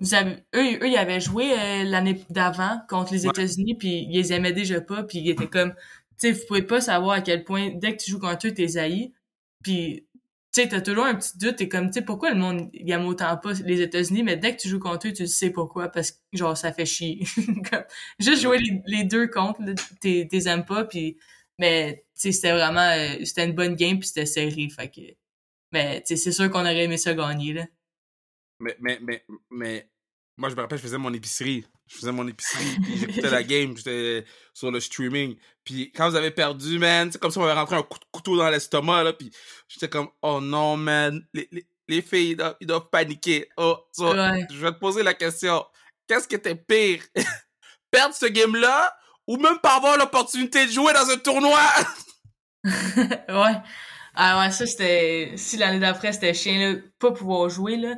Speaker 2: vous avez, eux, eux, ils avaient joué euh, l'année d'avant contre les États-Unis, puis ils les aimaient déjà pas, puis ils étaient comme, tu sais, vous pouvez pas savoir à quel point, dès que tu joues contre eux, t'es haï. Puis tu sais, t'as toujours un petit doute, t'es comme, tu sais, pourquoi le monde aime autant pas les États-Unis, mais dès que tu joues contre eux, tu sais pourquoi, parce que, genre, ça fait chier. juste jouer les, deux contre, t'es aimes pas, puis, mais, tu sais, c'était vraiment, euh, c'était une bonne game, puis c'était serré, fait que, mais, tu sais, c'est sûr qu'on aurait aimé ça gagner, là.
Speaker 1: Mais, mais, mais, mais, moi, je me rappelle, je faisais mon épicerie. Je faisais mon épicerie, puis j'écoutais la game, j'étais sur le streaming. Puis quand vous avez perdu, man, c'est comme si on avait rentré un coup de couteau dans l'estomac, là, puis j'étais comme, oh non, man, les, les, les filles, ils doivent, paniquer. Oh, je vais te poser la question. Qu'est-ce qui était pire? Perdre ce game-là, ou même pas avoir l'opportunité de jouer dans un tournoi?
Speaker 2: ouais. Ah ouais, ça, c'était... Si l'année d'après, c'était chien, là, pas pouvoir jouer, là,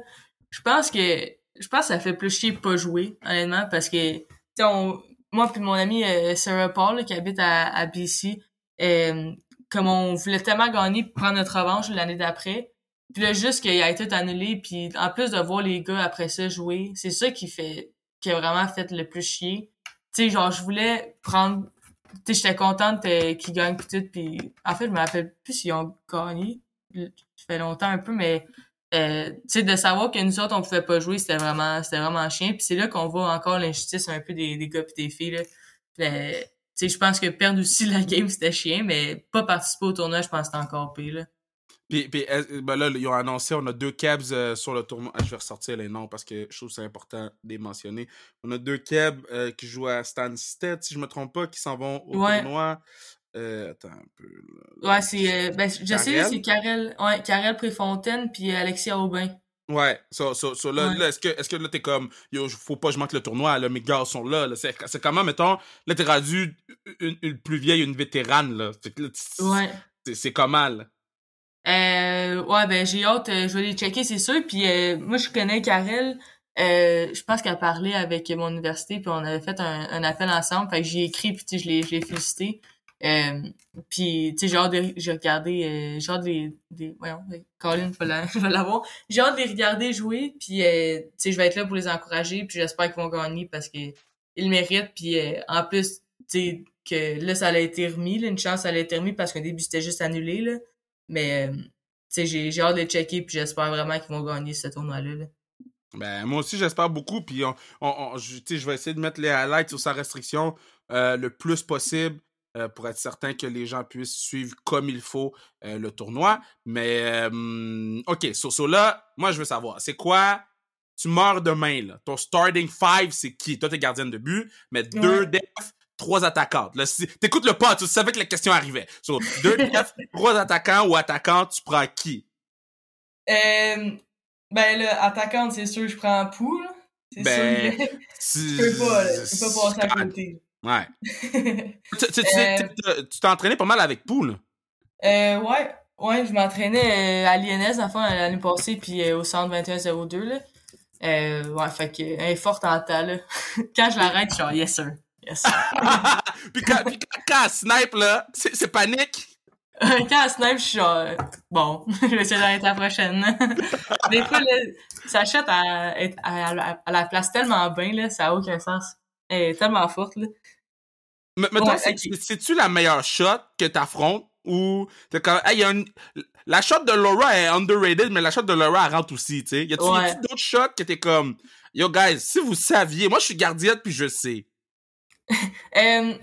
Speaker 2: je pense que je pense que ça fait plus chier pas jouer, honnêtement, parce que, on, moi puis mon ami euh, Sarah Paul, qui habite à, à BC, euh, comme on voulait tellement gagner pour prendre notre revanche l'année d'après, puis là, juste qu'il a été annulé, puis en plus de voir les gars après ça jouer, c'est ça qui fait, qui a vraiment fait le plus chier. Tu sais, genre, je voulais prendre, tu sais, j'étais contente qu'ils gagnent tout, puis en fait, je me rappelle plus s'ils ont gagné. Ça fait longtemps un peu, mais euh, tu sais de savoir que nous autres on pouvait pas jouer c'était vraiment c'était vraiment chien puis c'est là qu'on voit encore l'injustice un peu des, des gars et des filles là tu sais je pense que perdre aussi la game c'était chien mais pas participer au tournoi je pense que c'était encore pire là
Speaker 1: puis, puis ben là, ils ont annoncé, on a deux Cabs euh, sur le tournoi. Ah, je vais ressortir les noms parce que je trouve que c'est important de les mentionner. On a deux Cabs euh, qui jouent à Stansted, si je me trompe pas, qui s'en vont au tournoi. Euh, attends un peu.
Speaker 2: Ouais, c'est. Euh, ben, je sais, c'est Karel, ouais, Karel Préfontaine puis Alexia Aubin.
Speaker 1: Ouais, so, so, so là, là est-ce que, est-ce que là, t'es comme, yo, faut pas que je manque le tournoi, là, mes gars sont là, là. C'est, comment, mettons, là, t'es rendu une, une, plus vieille, une vétérane, là.
Speaker 2: ouais.
Speaker 1: C'est, comment, là?
Speaker 2: Euh, ouais, ben, j'ai hâte, euh, je vais les checker, c'est sûr. Puis, euh, moi, je connais Karel. Euh, je pense qu'elle a parlé avec mon université, puis on avait fait un, un appel ensemble. Fait que j'ai écrit, puis l'ai, je l'ai félicité. Euh, puis, tu sais, j'ai hâte de, j'ai euh, j'ai hâte de, de, voyons, Colin, je l'avoir. J'ai hâte de les regarder jouer, puis, euh, tu sais, je vais être là pour les encourager, puis j'espère qu'ils vont gagner parce que ils méritent, puis euh, en plus, tu sais, que là, ça a été remis, là, une chance, ça a été remis parce qu'au début, c'était juste annulé, là. Mais, tu sais, j'ai, hâte de checker, puis j'espère vraiment qu'ils vont gagner ce tournoi-là, là.
Speaker 1: Ben, moi aussi, j'espère beaucoup, puis on, on, je, vais essayer de mettre les highlights sur sa restriction le plus possible. Euh, pour être certain que les gens puissent suivre comme il faut euh, le tournoi. Mais, euh, OK, sur so, là, moi, je veux savoir, c'est quoi tu meurs demain, là? Ton starting five, c'est qui? Toi, t'es gardienne de but, mais deux defs, trois attaquantes. Là, t'écoutes le pas, tu savais que la question arrivait. So, deux defs, trois attaquants ou attaquantes, tu prends qui?
Speaker 2: Ben, là, attaquante, c'est sûr, je prends Poule. C'est ben, sûr. je peux pas, je peux pas passer à côté.
Speaker 1: Ouais. Euh, tu t'es entraîné pas mal avec Poule.
Speaker 2: Euh, ouais. Ouais, je m'entraînais euh, à l'INS, enfin, l'année passée, puis euh, au centre 2102, là. Euh, ouais, fait que, elle est forte en temps, là. quand je l'arrête, je suis genre, yes sir. Yes sir.
Speaker 1: puis, quand, puis quand, elle snipe, là, c'est panique.
Speaker 2: quand elle snipe, je suis genre, bon, je vais essayer d'arrêter la prochaine. Des fois, là, Sachette, elle, elle, elle, la place tellement bien, là, ça a aucun sens. Elle est tellement forte, là.
Speaker 1: Mais, mais toi, c'est-tu la meilleure shot que t'affrontes ou t'es hey, y a une... la shot de Laura est underrated mais la shot de Laura elle rentre aussi tu sais. Y a-tu ouais. d'autres shots que t'es comme yo guys si vous saviez moi je suis gardienne puis je sais.
Speaker 2: Euh,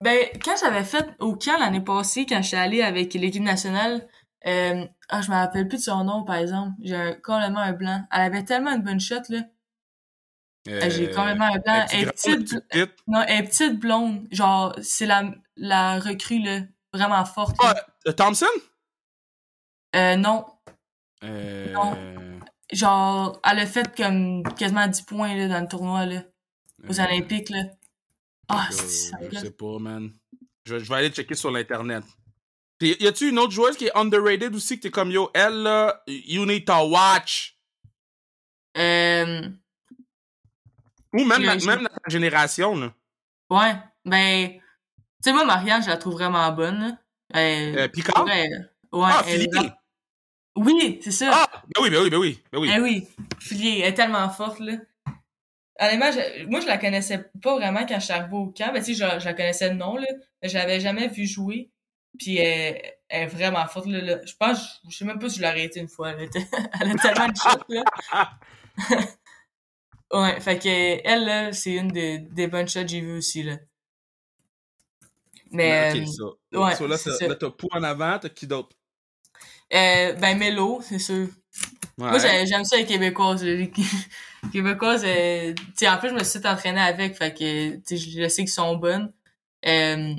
Speaker 2: ben quand j'avais fait au camp l'année passée quand j'étais allée avec l'équipe nationale euh, ah je me rappelle plus de son nom par exemple. J'ai complètement un blanc. Elle avait tellement une bonne shot là euh, j'ai complètement un blanc elle est petite, non elle est petite blonde genre c'est la la recrue là vraiment forte.
Speaker 1: Ah, Thompson?
Speaker 2: Euh, non. Euh... Non. Genre, elle a fait comme quasiment 10 points là, dans le tournoi là, aux euh, Olympiques. Là. Ah,
Speaker 1: c'est Je sais pas, man. Je, je, vais aller checker sur l'Internet. Y a-tu une autre joueuse qui est underrated aussi, que t'es comme yo, elle là, you need to watch?
Speaker 2: Euh.
Speaker 1: Ou même, même dans ta génération, là.
Speaker 2: Ouais, ben sais, moi, Marianne, je la trouve vraiment bonne.
Speaker 1: Euh, euh, Picard?
Speaker 2: Ouais, ouais.
Speaker 1: Ah!
Speaker 2: Oui, c'est ça.
Speaker 1: Ah, ben oui, ben oui, ben oui. Ben oui,
Speaker 2: ben oui. Filier, elle est tellement forte, là. Honnêtement, je, moi, je la connaissais pas vraiment quand je suis arrivée au camp. Ben, tu sais, je, je, la connaissais de nom, là. Mais je l'avais jamais vue jouer. Puis elle, elle, est vraiment forte, là. Je pense, je sais même pas si je l'ai arrêtée une fois. Elle, était, elle a tellement de shots, là. ouais, fait que elle, là, c'est une des, des bonnes shots que j'ai vues aussi, là. Mais.
Speaker 1: ok, ça. Ouais, so, là, là t'as Pou en avant, t'as qui d'autre?
Speaker 2: Euh, ben, Mélo, c'est sûr. Ouais. Moi, j'aime ça les Québécoises. Les Québécoises, euh, tu sais, en plus, je me suis entraîné avec, fait que, tu sais, je sais qu'ils sont bonnes. Euh,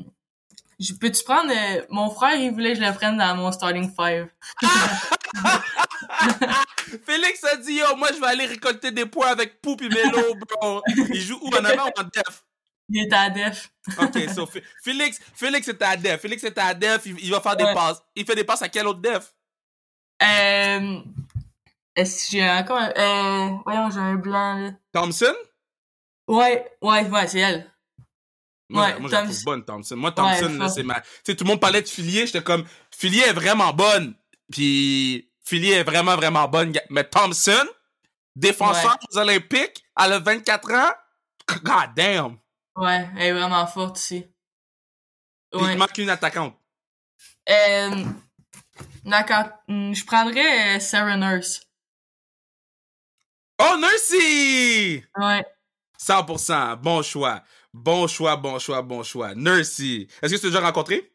Speaker 2: Peux-tu prendre... Euh, mon frère, il voulait que je le prenne dans mon starting five.
Speaker 1: Félix a dit, yo, moi, je vais aller récolter des points avec Pou et Mélo, bro. Il joue où, en avant ou en def?
Speaker 2: Il est à def.
Speaker 1: ok, so Félix, Félix est à def. Félix est à def, il, va faire des passes. Il fait des passes à quel autre def?
Speaker 2: Euh. Est-ce que j'ai encore un. Euh. Voyons, j'ai un blanc, là.
Speaker 1: Thompson?
Speaker 2: Ouais, ouais, ouais, c'est elle.
Speaker 1: Moi, ouais, moi je trouve bonne, Thompson. Moi, Thompson, c'est ma. Tu sais, tout le monde parlait de Filier, j'étais comme. Filier est vraiment bonne. Puis. Filier est vraiment, vraiment bonne. Mais Thompson, défenseur aux Olympiques, elle a 24 ans. God damn.
Speaker 2: Ouais, elle est vraiment forte aussi.
Speaker 1: Ouais. Il manque une attaquante.
Speaker 2: Euh, d'accord. Hmm, je prendrais euh, Sarah Nurse.
Speaker 1: Oh, Nursey!
Speaker 2: Ouais.
Speaker 1: 100%. Bon choix. Bon choix, bon choix, bon choix. Nursey. Est-ce que tu l'as déjà rencontré?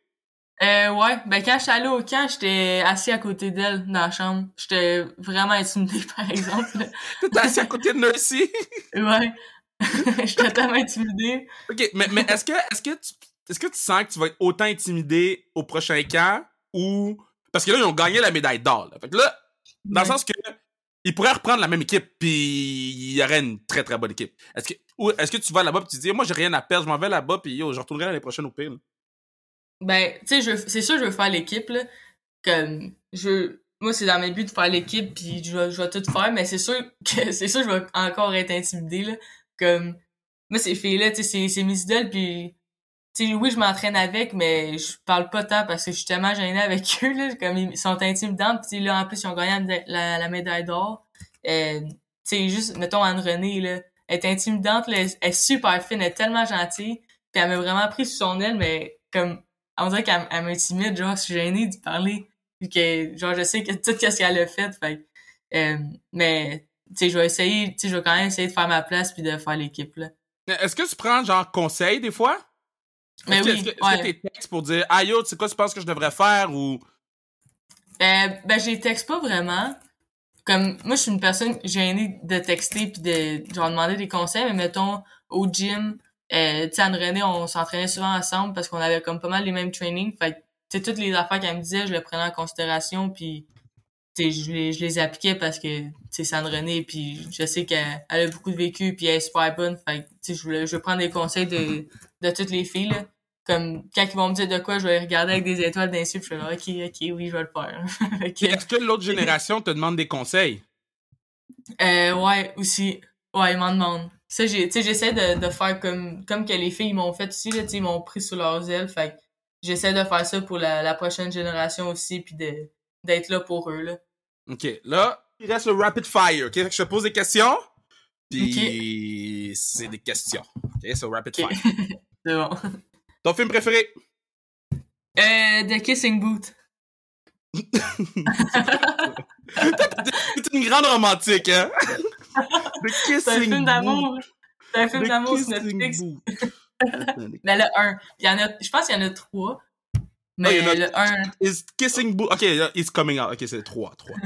Speaker 2: Euh, ouais. Ben, quand je suis allée au camp, j'étais assis à côté d'elle dans la chambre. J'étais vraiment intimidée, par exemple.
Speaker 1: T'étais assis à côté de Nursey?
Speaker 2: ouais. je suis totalement intimidée.
Speaker 1: OK, mais, mais est-ce que, est-ce, que tu, est-ce que tu sens que tu vas être autant intimidé au prochain camp ou... Parce que là, ils ont gagné la médaille d'or. Là. Fait que là, dans le sens que ils pourraient reprendre la même équipe puis il y aurait une très très bonne équipe. Est-ce que, ou est-ce que tu vas là-bas et tu dis, moi j'ai rien à perdre, je m'en vais là-bas puis yo, je retournerai l'année prochaine au pire.
Speaker 2: Ben, tu sais, c'est sûr je veux faire l'équipe, là. Comme, je moi, c'est dans mes buts de faire l'équipe puis je vais, je vais tout faire, mais c'est sûr que, c'est sûr je vais encore être intimidé, là. Comme moi ces filles là tu sais c'est mes idoles puis tu sais oui je m'entraîne avec mais je parle pas tant parce que je suis tellement gênée avec eux là. Comme ils sont intimidants puis là en plus ils ont gagné la, la, médaille d'or. Euh, tu sais juste mettons Anne Renée là elle est intimidante là, elle est super fine elle est tellement gentille puis elle m'a vraiment pris sous son aile mais comme on dirait qu'elle m'intimide genre je suis gênée d'y parler puis que genre je sais que tout ce qu'elle a fait fait euh, mais tu sais, je vais essayer, tu sais, je vais quand même essayer de faire ma place puis de faire l'équipe, là.
Speaker 1: Est-ce que tu prends, genre, conseil, des fois?
Speaker 2: Mais oui,
Speaker 1: Est-ce que, tes textes pour dire, ah yo, tu sais quoi, tu penses que je devrais faire ou...
Speaker 2: Euh, ben, je les texte pas vraiment. comme moi je suis une personne gênée de texter puis de genre demander des conseils mais mettons au gym euh, tu sais on s'entraînait souvent ensemble parce qu'on avait comme pas mal les mêmes trainings fait tu sais toutes les affaires qu'elle me disait je les prenais en considération puis tu sais je les je les appliquais parce que tu sais c'est puis je sais qu'elle a beaucoup de vécu puis elle est super bonne fait tu sais je voulais je prendre des conseils de de toutes les filles là comme quand ils vont me dire de quoi, je vais regarder avec des étoiles d'insu, je vais là, ok, ok, oui, je vais le faire.
Speaker 1: Est-ce que l'autre génération te demande des conseils?
Speaker 2: Euh, ouais, aussi. Ouais, ils m'en demandent. Ça, j'ai, tu sais, j'essaie de, de faire comme, comme que les filles m'ont fait aussi, là, tu sais, ils m'ont pris sous leurs ailes, fait j'essaie de faire ça pour la, la prochaine génération aussi, puis de, d'être là pour eux, là.
Speaker 1: OK. Là, il reste le rapid fire, OK? je te pose des questions, puis c'est des questions. OK? C'est rapid fire.
Speaker 2: c'est bon.
Speaker 1: Ton film préféré?
Speaker 2: Euh, The Kissing Booth.
Speaker 1: T'es une grande romantique, hein?
Speaker 2: The Kissing C'est un film d'amour. C'est un film d'amour sur Netflix. Mais le 1. Il y en a, je pense qu'il y en a 3. Mais oh, le 1.
Speaker 1: Is Kissing Booth. Ok, it's coming out. Ok, c'est le 3. 3.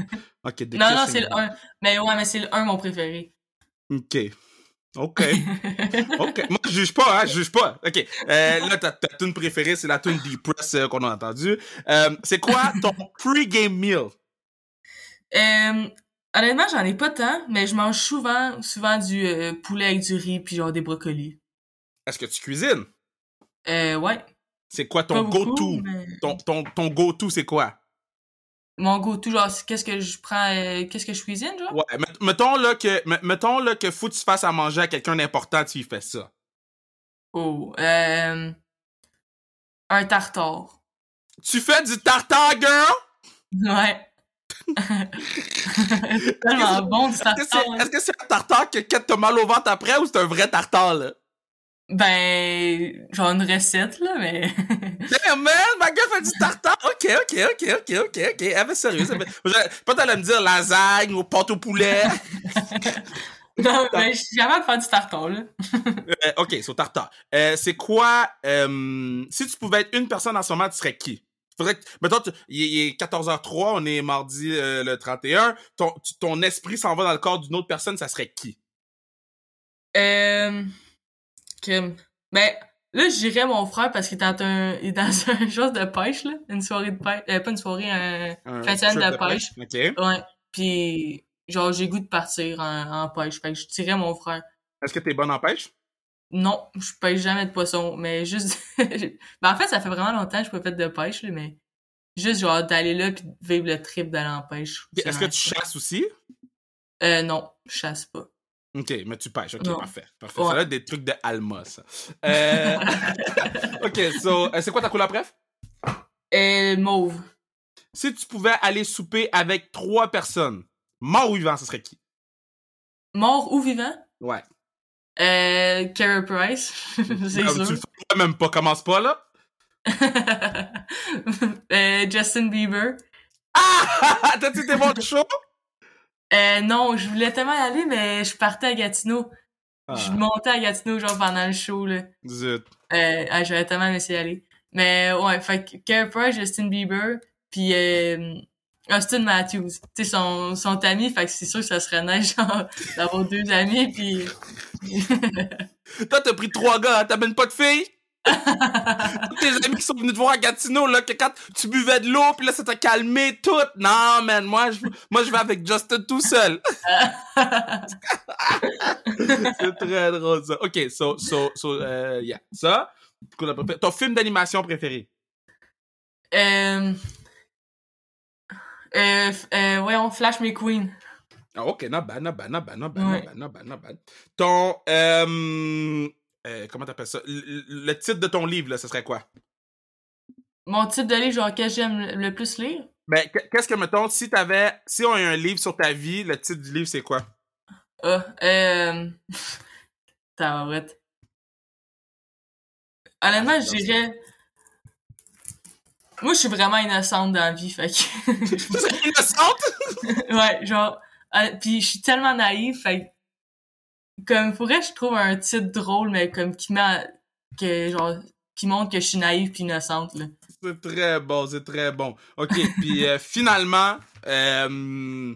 Speaker 2: Ok, non, non, c'est le 1. Mais ouais, mais c'est le 1 mon préféré.
Speaker 1: Ok. OK. OK. Moi, je juge pas, hein, je juge pas. OK. Euh, là, ta, ta tune préférée, c'est la tune Deep Press euh, qu'on a entendue. Euh, c'est quoi ton pre-game meal?
Speaker 2: Honnêtement, j'en ai pas tant, mais je mange souvent, souvent du euh, poulet avec du riz puis genre des brocolis.
Speaker 1: Est-ce que tu cuisines?
Speaker 2: Euh, ouais.
Speaker 1: C'est quoi ton go-to? Ton, ton, ton go-to, c'est quoi?
Speaker 2: Mon goût, tout genre, qu'est-ce que je prends, euh, qu'est-ce que je cuisine, genre?
Speaker 1: Ouais, mettons là que, mettons là que faut que tu fasses à manger à quelqu'un d'important, tu y fais ça.
Speaker 2: Oh, euh, un tartare.
Speaker 1: Tu fais du tartare, girl?
Speaker 2: Ouais. tellement bon du tartare.
Speaker 1: Est-ce que c'est un tartare que, que t'as mal au ventre après ou c'est un vrai tartare, là?
Speaker 2: Ben, genre une recette, là, mais...
Speaker 1: Damn, man! Ma gueule fait du tartare! Ok, ok, ok, ok, ok, ok. Elle va sérieux. Pas t'allais me dire lasagne ou pâte au poulet.
Speaker 2: non, mais je suis jamais de faire du tartare, là.
Speaker 1: euh, ok, c'est au tartare. Euh, c'est quoi... Euh, si tu pouvais être une personne en ce moment, tu serais qui? Faudrait que, mettons, il est 14h03, on est mardi euh, le 31. Ton, ton esprit s'en va dans le corps d'une autre personne, ça serait qui?
Speaker 2: Euh... Que... Ben, là, j'irais mon frère parce qu'il est dans un, il est dans un chose de pêche, là. Une soirée de pêche. Euh, pas une soirée, un, un de, pêche.
Speaker 1: OK.
Speaker 2: Ouais. Puis, genre, j'ai goût de partir en, en pêche. Fait que je tirais mon frère.
Speaker 1: Est-ce que t'es bonne en pêche?
Speaker 2: Non, je pêche jamais de poisson, mais juste... ben, en fait, ça fait vraiment longtemps que je peux faire de pêche, là, mais juste, genre, d'aller là puis vivre le trip d'aller en pêche.
Speaker 1: Est-ce que tu chasses aussi?
Speaker 2: Euh, non, je chasse pas.
Speaker 1: OK, mais tu pêches. OK, parfait. Parfait. Ça être des trucs de Alma, ça. Euh... OK, so, euh, c'est quoi ta couleur bref?
Speaker 2: Euh, mauve.
Speaker 1: Si tu pouvais aller souper avec trois personnes, mort ou vivant, ce serait qui?
Speaker 2: Mort ou vivant?
Speaker 1: Ouais.
Speaker 2: Euh, Carey Price, c'est sûr.
Speaker 1: Tu le fais même pas, commence pas, là.
Speaker 2: euh, Justin Bieber.
Speaker 1: Ah! T'as-tu été voir le show?
Speaker 2: Euh, non, je voulais tellement y aller, mais je partais à Gatineau. Je ah. montais à Gatineau, genre, pendant le show, là.
Speaker 1: Zut.
Speaker 2: Euh, ah, j'aurais tellement essayé d'y aller. Mais, ouais, fait que Carey Price, Justin Bieber, puis euh, Austin Matthews. Tu sais, sont, sont amis, fait que c'est sûr que ça serait nice, genre, d'avoir deux amis, puis...
Speaker 1: Toi, t'as pris trois gars, hein? t'amènes pas de filles? tes amis qui sont venus te voir à Gatineau, là, que quand tu buvais de l'eau, puis là, ça t'a calmé tout. Non, man, moi, je, moi, je vais avec Justin tout seul. c'est très drôle, ça. OK, so, so, so, euh, yeah. Ça, ton film d'animation préféré?
Speaker 2: Euh... Euh, euh, voyons, Flash McQueen.
Speaker 1: Ah, ok, not bad, not bad, not bad, not bad, bad, not bad, not bad. Ton, euh, euh, comment t'appelles ça? Le, titre de ton livre, là, ce serait quoi?
Speaker 2: Mon titre de livre, genre, que j'aime le plus lire?
Speaker 1: Ben, qu'est-ce que, mettons, si t'avais, si on a un livre sur ta vie, le titre du livre, c'est quoi?
Speaker 2: Ah, euh... Tabarouette. Honnêtement, ah, je dirais... Moi, je suis vraiment innocente dans la vie, fait que...
Speaker 1: Innocente?
Speaker 2: ouais, genre... Euh, puis je suis tellement naïve, fait comme faudrait je trouve un titre drôle mais comme qui met que genre qui montre que je suis naïve puis innocente là.
Speaker 1: C'est très bon, c'est très bon. OK, puis euh, finalement euh,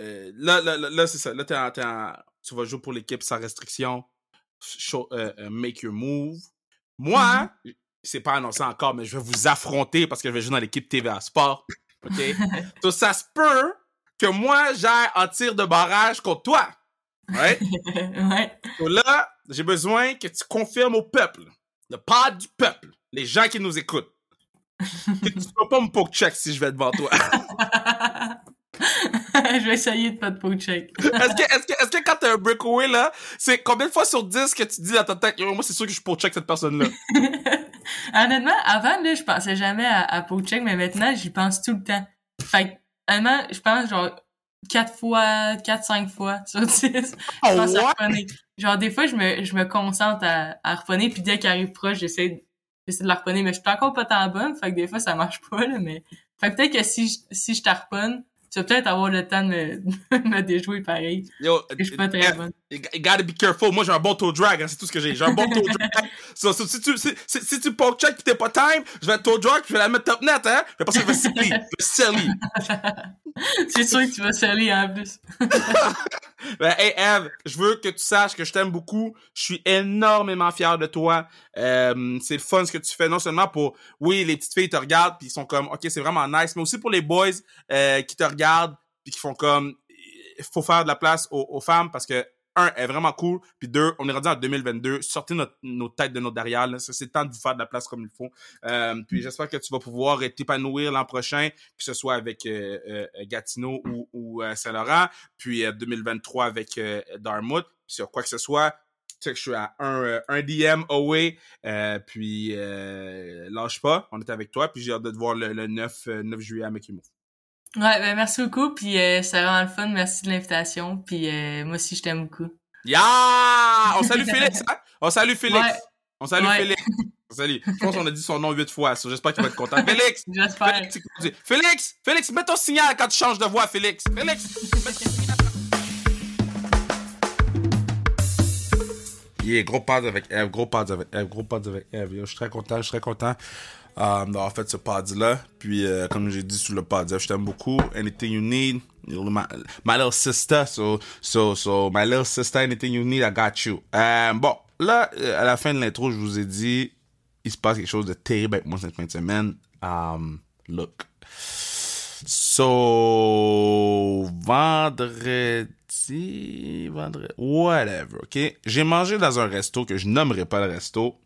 Speaker 1: euh, là, là, là, c'est ça. Là, t'es tu vas jouer pour l'équipe sans restriction. Euh, euh, make your move. Moi, mm-hmm. C'est pas annoncé encore, mais je vais vous affronter parce que je vais jouer dans l'équipe TVA Sport. OK? Donc, ça se peut que moi, j'aille en tir de barrage contre toi. Ouais? ouais. Donc là, j'ai besoin que tu confirmes au peuple, le pas du peuple, les gens qui nous écoutent, que tu vas pas me poke check si je vais devant toi.
Speaker 2: je vais essayer de pas te poke check.
Speaker 1: est-ce que, est-ce que, est-ce que quand t'as un breakaway, là, c'est combien de fois sur 10 que tu dis dans ta tête, moi, c'est sûr que je poke check cette personne-là?
Speaker 2: Honnêtement, avant, là, je pensais jamais à, à check, mais maintenant, j'y pense tout le temps. Fait que, honnêtement, je pense, genre, 4 fois, 4, 5 fois sur 10. Je pense à Genre, des fois, je me, je me concentre à, à reponner, puis dès qu'il arrive proche, j'essaie j'essaie de la reponner, mais je suis encore pas tant bonne, fait que des fois, ça marche pas, là, mais... Fait que peut-être que si je, si je t'arponne, tu vas peut-être avoir le temps de me, me déjouer pareil. Yo, je suis pas très bonne.
Speaker 1: You gotta be careful. Moi, j'ai un bon toe drag, hein, c'est tout ce que j'ai. J'ai un bon toe drag. so, so, si tu, si, si, si tu poke check pis t'es pas time, je vais toe drag je vais la mettre top net, hein. Je vais passer, je vais silly. Je
Speaker 2: vais c'est sûr que tu vas sally en plus.
Speaker 1: ben, hey, Eve, je veux que tu saches que je t'aime beaucoup. Je suis énormément fier de toi. Euh, c'est fun ce que tu fais, non seulement pour, oui, les petites filles te regardent pis ils sont comme, ok, c'est vraiment nice, mais aussi pour les boys, euh, qui te regardent puis qui font comme, il faut faire de la place aux, aux femmes parce que un, est vraiment cool. Puis deux, on est rendu en 2022. Sortez notre, nos têtes de nos derrière. C'est le temps de vous faire de la place comme il faut. Euh, puis j'espère que tu vas pouvoir t'épanouir l'an prochain, que ce soit avec euh, euh, Gatineau ou, ou Saint-Laurent. Puis 2023 avec Dartmouth. Puis sur quoi que ce soit, tu sais que je suis à un, un DM away. puis lâche pas. On est avec toi. Puis j'ai hâte de te voir le, 9, 9 juillet à Mekimo.
Speaker 2: Ouais, ben merci beaucoup, puis euh, c'est vraiment le fun, merci de l'invitation, puis euh, moi aussi je t'aime beaucoup.
Speaker 1: Ya! On salue Félix, hein? On salue Félix. On salue Félix. Salut. Je pense qu'on a dit son nom huit fois, j'espère qu'il va être content. Félix! J'espère. Félix, Félix, mets ton signal quand tu changes de voix, Félix! Félix! Yeah, gros pas avec Eve, gros pas avec Eve, gros pas avec Eve. je suis très content, je suis très content um, d'avoir fait ce pod-là. Puis, euh, comme j'ai dit sur le pod, je t'aime beaucoup. Anything you need, my, little sister. So, so, so, my little sister, anything you need, I got you. Euh, bon, là, à la fin de l'intro, je vous ai dit, il se passe quelque chose de terrible avec moi cette fin de semaine. Um, look. So, vendredi, vendredi, whatever, ok? J'ai mangé dans un resto que je nommerai pas le resto.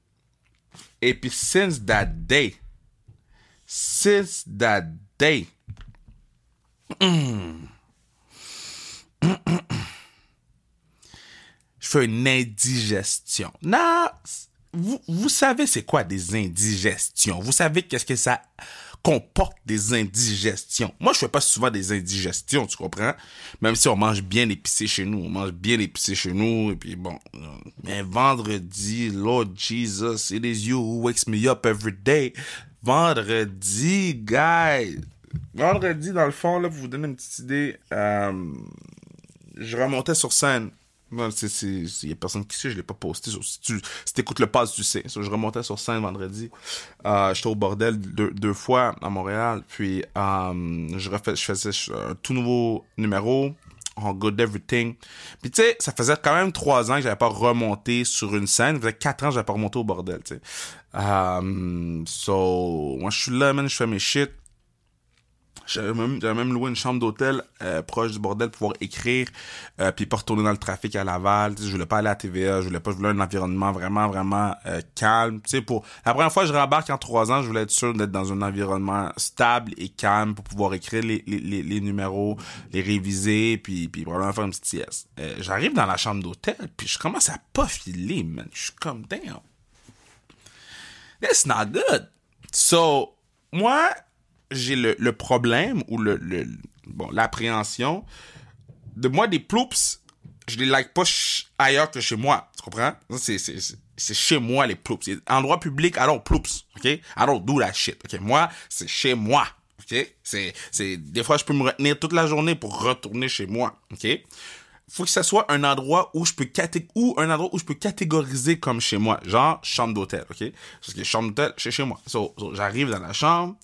Speaker 1: Et puis, since that day, since that day, je fais une indigestion. Non, vous, vous savez c'est quoi des indigestions? Vous savez qu'est-ce que ça comporte des indigestions. Moi, je fais pas souvent des indigestions, tu comprends? Même si on mange bien épicé chez nous, on mange bien épicé chez nous, et puis bon. Mais vendredi, Lord Jesus, it is you who wakes me up every day. Vendredi, guys. Vendredi, dans le fond, là, pour vous donner une petite idée, euh, je remontais sur scène il y a personne qui sait, je l'ai pas posté. Si tu si écoutes le pass, tu sais. je remontais sur scène vendredi. Euh, J'étais au bordel deux, deux, fois à Montréal. Puis euh, je, refais, je faisais un tout nouveau numéro. On good everything. Puis tu sais, ça faisait quand même trois ans que j'avais pas remonté sur une scène. Ça faisait quatre ans que j'avais pas remonté au bordel, tu sais. Euh, so, moi je suis là, man, je fais mes shit. J'avais même, même loué une chambre d'hôtel euh, proche du bordel pour pouvoir écrire, euh, puis pas retourner dans le trafic à Laval. je voulais pas aller à TVA, je voulais pas, je voulais un environnement vraiment, vraiment euh, calme. Pour la première fois que je rembarque en trois ans, je voulais être sûr d'être dans un environnement stable et calme pour pouvoir écrire les, les, les, numéros, les réviser, puis, puis probablement faire une petite sieste. Euh, j'arrive dans la chambre d'hôtel, puis je commence à pas filer, man. Je suis comme, damn. That's not good. So, moi, j'ai le, le, problème ou le, le bon l'appréhension de moi des ploops, je les like pas ailleurs que chez moi. Tu comprends? C'est, c'est, c'est chez moi les ploops. Endroit public, I don't ploops. OK? I don't do that shit. OK? Moi, c'est chez moi. OK? C'est, c'est, des fois, je peux me retenir toute la journée pour retourner chez moi. OK? Faut que ça soit un endroit où je peux ou un endroit où je peux catégoriser comme chez moi. Genre, chambre d'hôtel. OK? Parce que chambre d'hôtel, c'est chez moi. So, so j'arrive dans la chambre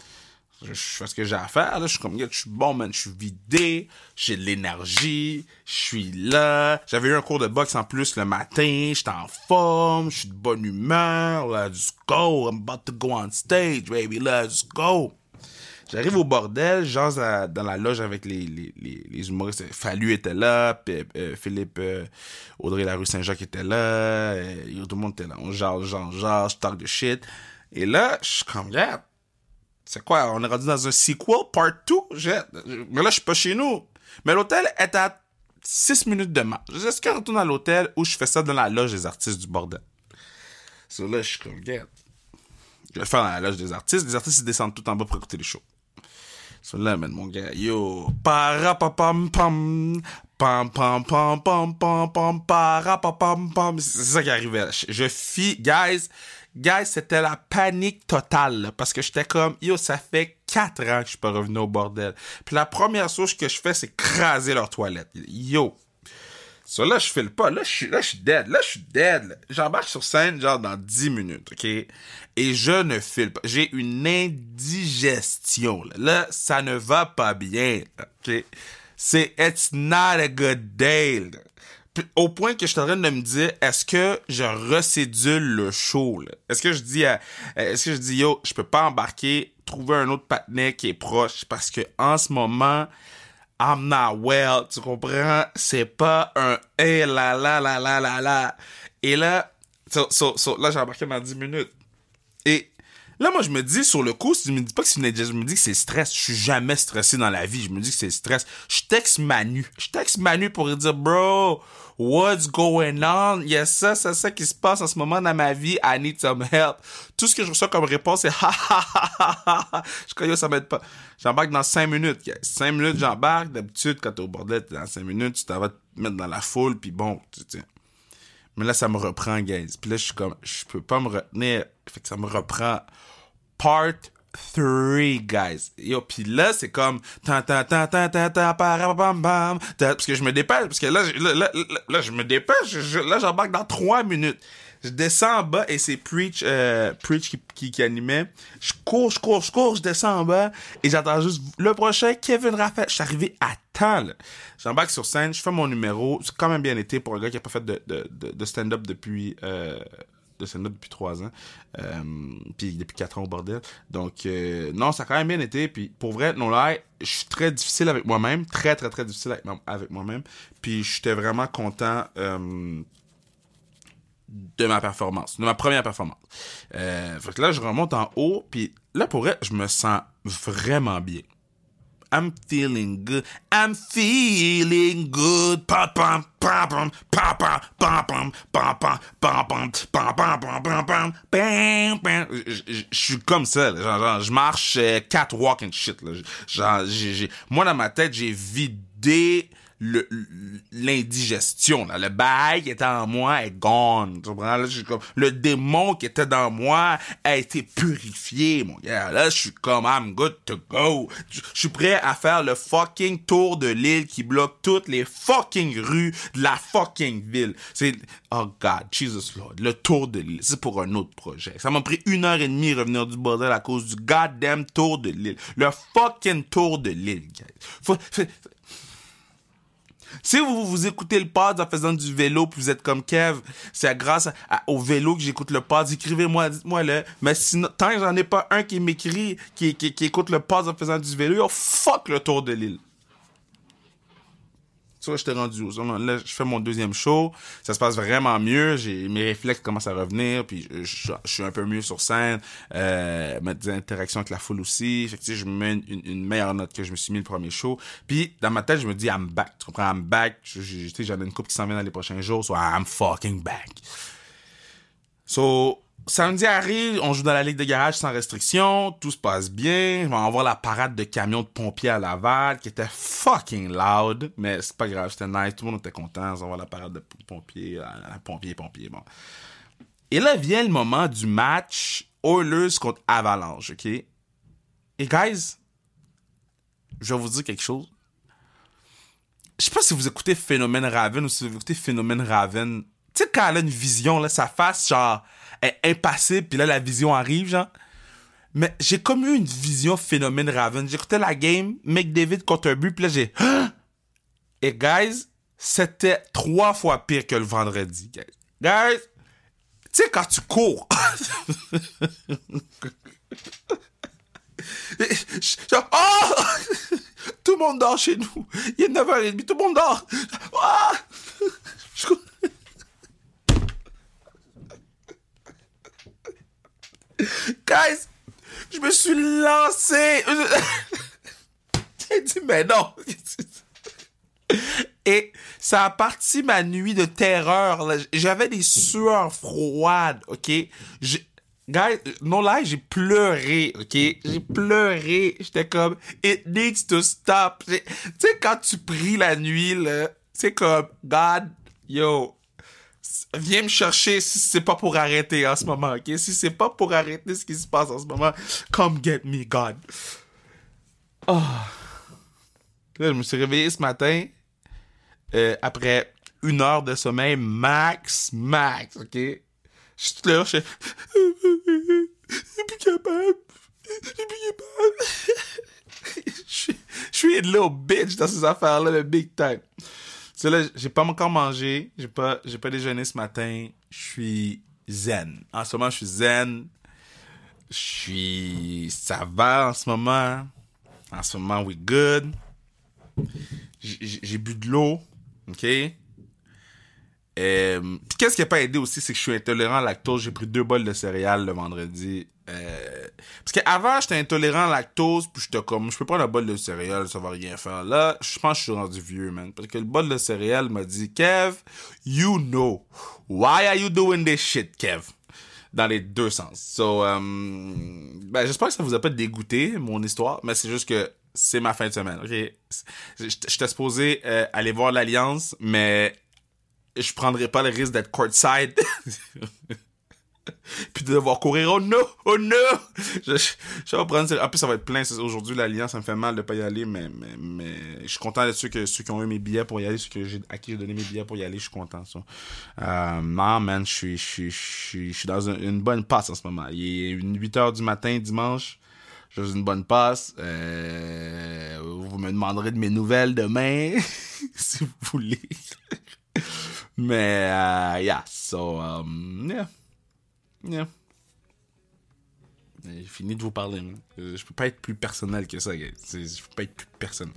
Speaker 1: Je, fais ce que j'ai à faire, là. Je suis comme, je suis bon, man. Je suis vidé. J'ai de l'énergie. Je suis là. J'avais eu un cours de boxe en plus le matin. J'étais en forme. Je suis de bonne humeur. Let's go. I'm about to go on stage, baby. Let's go. J'arrive au bordel, genre dans la loge avec les, les, les, humoristes. Fallu était là, euh, Philippe euh, Audrey Larue Saint-Jacques était là, tout le monde était là. On genre, genre, genre, je talk de shit. Et là, je suis comme, yeah, c'est quoi, on est rendu dans un sequel, part 2? Mais là, je suis pas chez nous. Mais l'hôtel est à 6 minutes de marche. Est-ce qu'on retourne à l'hôtel où je fais ça dans la loge des artistes du bordel? So là, je suis comme, yeah. Je vais le faire dans la loge des artistes. Les artistes, ils descendent tout en bas pour écouter les shows. So là, man, mon gars, yo, parapapam pam, pam pam pam pam pam pam parapapam pam. C'est ça qui arrivait. Je guys, guys, c'était la panique totale, parce que j'étais comme, yo, ça fait quatre ans que je suis pas revenu au bordel. Puis la première chose que je fais, c'est craser leur toilette. Yo, ça, là, je file pas. Là, je suis, là, je suis dead. Là, je suis dead. J'embarque sur scène, genre, dans 10 minutes, OK? Et je ne file pas. J'ai une indigestion, là. Là, ça ne va pas bien, OK? C'est « It's not a good day », Au point que je suis en train de me dire, est-ce que je recédule le show? Est-ce que je dis, est-ce que je dis, yo, je peux pas embarquer, trouver un autre patinet qui est proche, parce que en ce moment, I'm not well, tu comprends? C'est pas un hey la la la la la la. Et là, so, là, j'ai embarqué dans 10 minutes. Et là, moi, je me dis, sur le coup, je me dis pas que c'est une je me dis que c'est stress. Je suis jamais stressé dans la vie. Je me dis que c'est stress. Je texte Manu. Je texte Manu pour lui dire, bro, What's going on? Il y a ça, ça, ça qui se passe en ce moment dans ma vie. I need some help. Tout ce que je reçois comme réponse, c'est ha ha ha ha ha. Je crois que ça m'aide pas. J'embarque dans 5 minutes. 5 minutes, j'embarque. D'habitude, quand t'es au bordel, t'es dans 5 minutes, tu t'en vas te mettre dans la foule, puis bon, tu sais. Mais là, ça me reprend, guys. Puis là, je suis comme, je peux pas me retenir. Fait que ça me reprend. Part three guys. Yo, puis là, c'est comme bam parce que je me dépêche parce que là là, là, là, je me dépêche, là j'embarque dans trois minutes. Je descends en bas et c'est Preach euh, Preach qui, qui, qui, animait. Je cours, je cours, je cours, je descends en bas et j'attends juste le prochain Kevin Raphaël. Je suis arrivé à temps. J'embarque sur scène, je fais mon numéro. C'est quand même bien été pour un gars qui a pas fait de, de, de, stand-up depuis euh, de stand depuis trois ans. Euh, puis depuis quatre ans au bordel. Donc, euh, non, ça a quand même bien été. Puis pour vrai, non là, je suis très difficile avec moi-même. Très, très, très difficile avec, moi-même. Puis j'étais vraiment content euh, de ma performance, de ma première performance. fait que là, je remonte en haut. Puis là, pour vrai, je me sens vraiment bien. I'm feeling good. I'm feeling good. Je suis comme ça, genre, je marche catwalk and shit là. Genre j'ai moi dans ma tête, j'ai vidé l'indigestion là. Le bail qui était en moi est gone là, comme, le démon qui était dans moi a été purifié mon gars. Là je suis comme I'm good to go. Je suis prêt à faire le fucking tour de l'île qui bloque toutes les fucking rues de la fucking ville. C'est oh god Jesus Lord le tour de l'île c'est pour un autre projet. Ça m'a pris une heure et demie revenir du bordel à cause du goddamn tour de l'île. Le fucking tour de l'île faut, si vous, vous écoutez le pod en faisant du vélo, puis vous êtes comme Kev, c'est grâce au vélo que j'écoute le pod. Écrivez-moi, dites-moi là. Mais tant que j'en ai pas un qui m'écrit, qui, qui, qui, écoute le pod en faisant du vélo, yo, fuck le tour de l'île je j'étais rendu je fais mon deuxième show. Ça se passe vraiment mieux. J'ai, mes réflexes commencent à revenir. Puis je, suis un peu mieux sur scène. Euh, des interactions avec la foule aussi. Je me mets une, meilleure note que je me suis mis le premier show. Puis dans ma tête, je me dis, I'm back. Tu comprends? I'm back. J'en ai une coupe qui s'en vient dans les prochains jours. So I'm fucking back. So, Samedi arrive, on joue dans la ligue de garage sans restriction, tout se passe bien. On va voir la parade de camions de pompiers à Laval qui était fucking loud, mais c'est pas grave, c'était nice, tout le monde était content. On va la parade de pompiers, euh, pompiers, pompiers, bon. Et là vient le moment du match Oilers contre Avalanche, ok? Et guys, je vais vous dire quelque chose. Je sais pas si vous écoutez Phénomène Raven ou si vous écoutez Phénomène Raven. Tu sais, quand elle a une vision, là, sa face, genre, est impassible, puis là, la vision arrive, genre. Mais j'ai comme eu une vision phénomène Raven. J'écoutais la game, McDavid contre un but, puis là j'ai... Et guys, c'était trois fois pire que le vendredi. Guys, tu sais quand tu cours... oh! Tout le monde dort chez nous. Il est 9h30, tout le monde dort. Ah! Guys, je me suis lancé. J'ai dit, mais non. Et ça a parti ma nuit de terreur. J'avais des sueurs froides, ok? Guys, non là, j'ai pleuré, ok? J'ai pleuré. J'étais comme, it needs to stop. Tu sais, quand tu pries la nuit, là, c'est comme, God, yo, viens me chercher si c'est pas pour arrêter en ce moment, ok? Si c'est pas pour arrêter ce qui se passe en ce moment, come get me, God. Oh. Là, je me suis réveillé ce matin, euh, après une heure de sommeil max, max, ok? Je suis là, je suis... plus capable. Je suis plus capable. Je suis une little bitch dans ces affaires-là, le big time. C'est là, j'ai pas encore mangé, j'ai pas, j'ai pas déjeuné ce matin. Je suis zen. En ce moment, je suis zen. Je suis, ça va en ce moment. En ce moment, we good. J'ai bu de l'eau, ok? Euh, qu'est-ce qui a pas aidé aussi, c'est que je suis intolérant à lactose. J'ai pris deux bols de céréales le vendredi. Euh, parce qu'avant, j'étais intolérant à lactose, puis j'étais comme, je peux prendre un bol de céréales, ça va rien faire. Là, je pense que je suis rendu vieux, man. Parce que le bol de céréales m'a dit, Kev, you know, why are you doing this shit, Kev? Dans les deux sens. So, um, ben, j'espère que ça vous a pas dégoûté, mon histoire, mais c'est juste que c'est ma fin de semaine, ok? J'étais supposé euh, aller voir l'Alliance, mais je prendrais pas le risque d'être courtside. puis de devoir courir. Oh no! Oh no! Je, je, vais prendre. En plus, ça va être plein. Aujourd'hui, l'Alliance, ça me fait mal de pas y aller, mais, mais, je suis content de ceux, que, ceux qui ont eu mes billets pour y aller, ceux que à qui j'ai donné mes billets pour y aller, je suis content. Euh, non, man, je suis, je, je suis dans une, bonne passe en ce moment. Il est 8 h du matin, dimanche. J'ai une bonne passe. Euh, vous me demanderez de mes nouvelles demain, si vous voulez. mais, uh, yeah, so, um, yeah. Yeah. J'ai fini de vous parler. Je peux pas être plus personnel que ça, Je peux pas être plus personnel.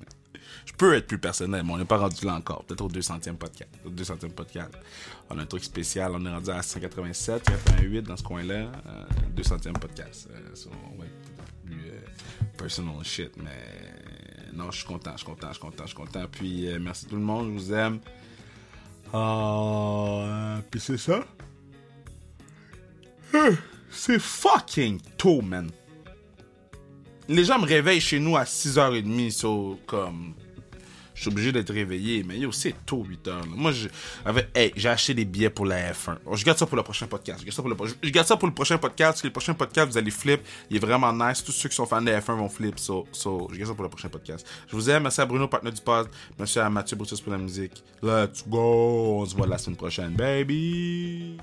Speaker 1: Je peux être plus personnel, mais on n'est pas rendu là encore. Peut-être au 200e podcast. 200e podcast. On a un truc spécial. On est rendu à 187, 88 dans ce coin-là. 200e euh, podcast. Euh, on va être plus euh, personal shit. Mais non, je suis content, je suis content, je suis content, je suis content. Puis merci tout le monde, je vous aime. Ah, puis c'est ça. C'est fucking tôt, man. Les gens me réveillent chez nous à 6h30, so, comme je suis obligé d'être réveillé. Mais yo, c'est tôt, 8 heures. Moi, j'ai acheté des billets pour la F1. je garde ça pour le prochain podcast. Je garde ça pour le, je garde ça pour le prochain podcast. Parce que le prochain podcast, vous allez flip. Il est vraiment nice. Tous ceux qui sont fans de F1 vont flip. So, so je garde ça pour le prochain podcast. Je vous aime. Merci à Bruno, partenaire du pod. Merci à Mathieu Brutus pour la musique. Let's go. On se voit la semaine prochaine, baby.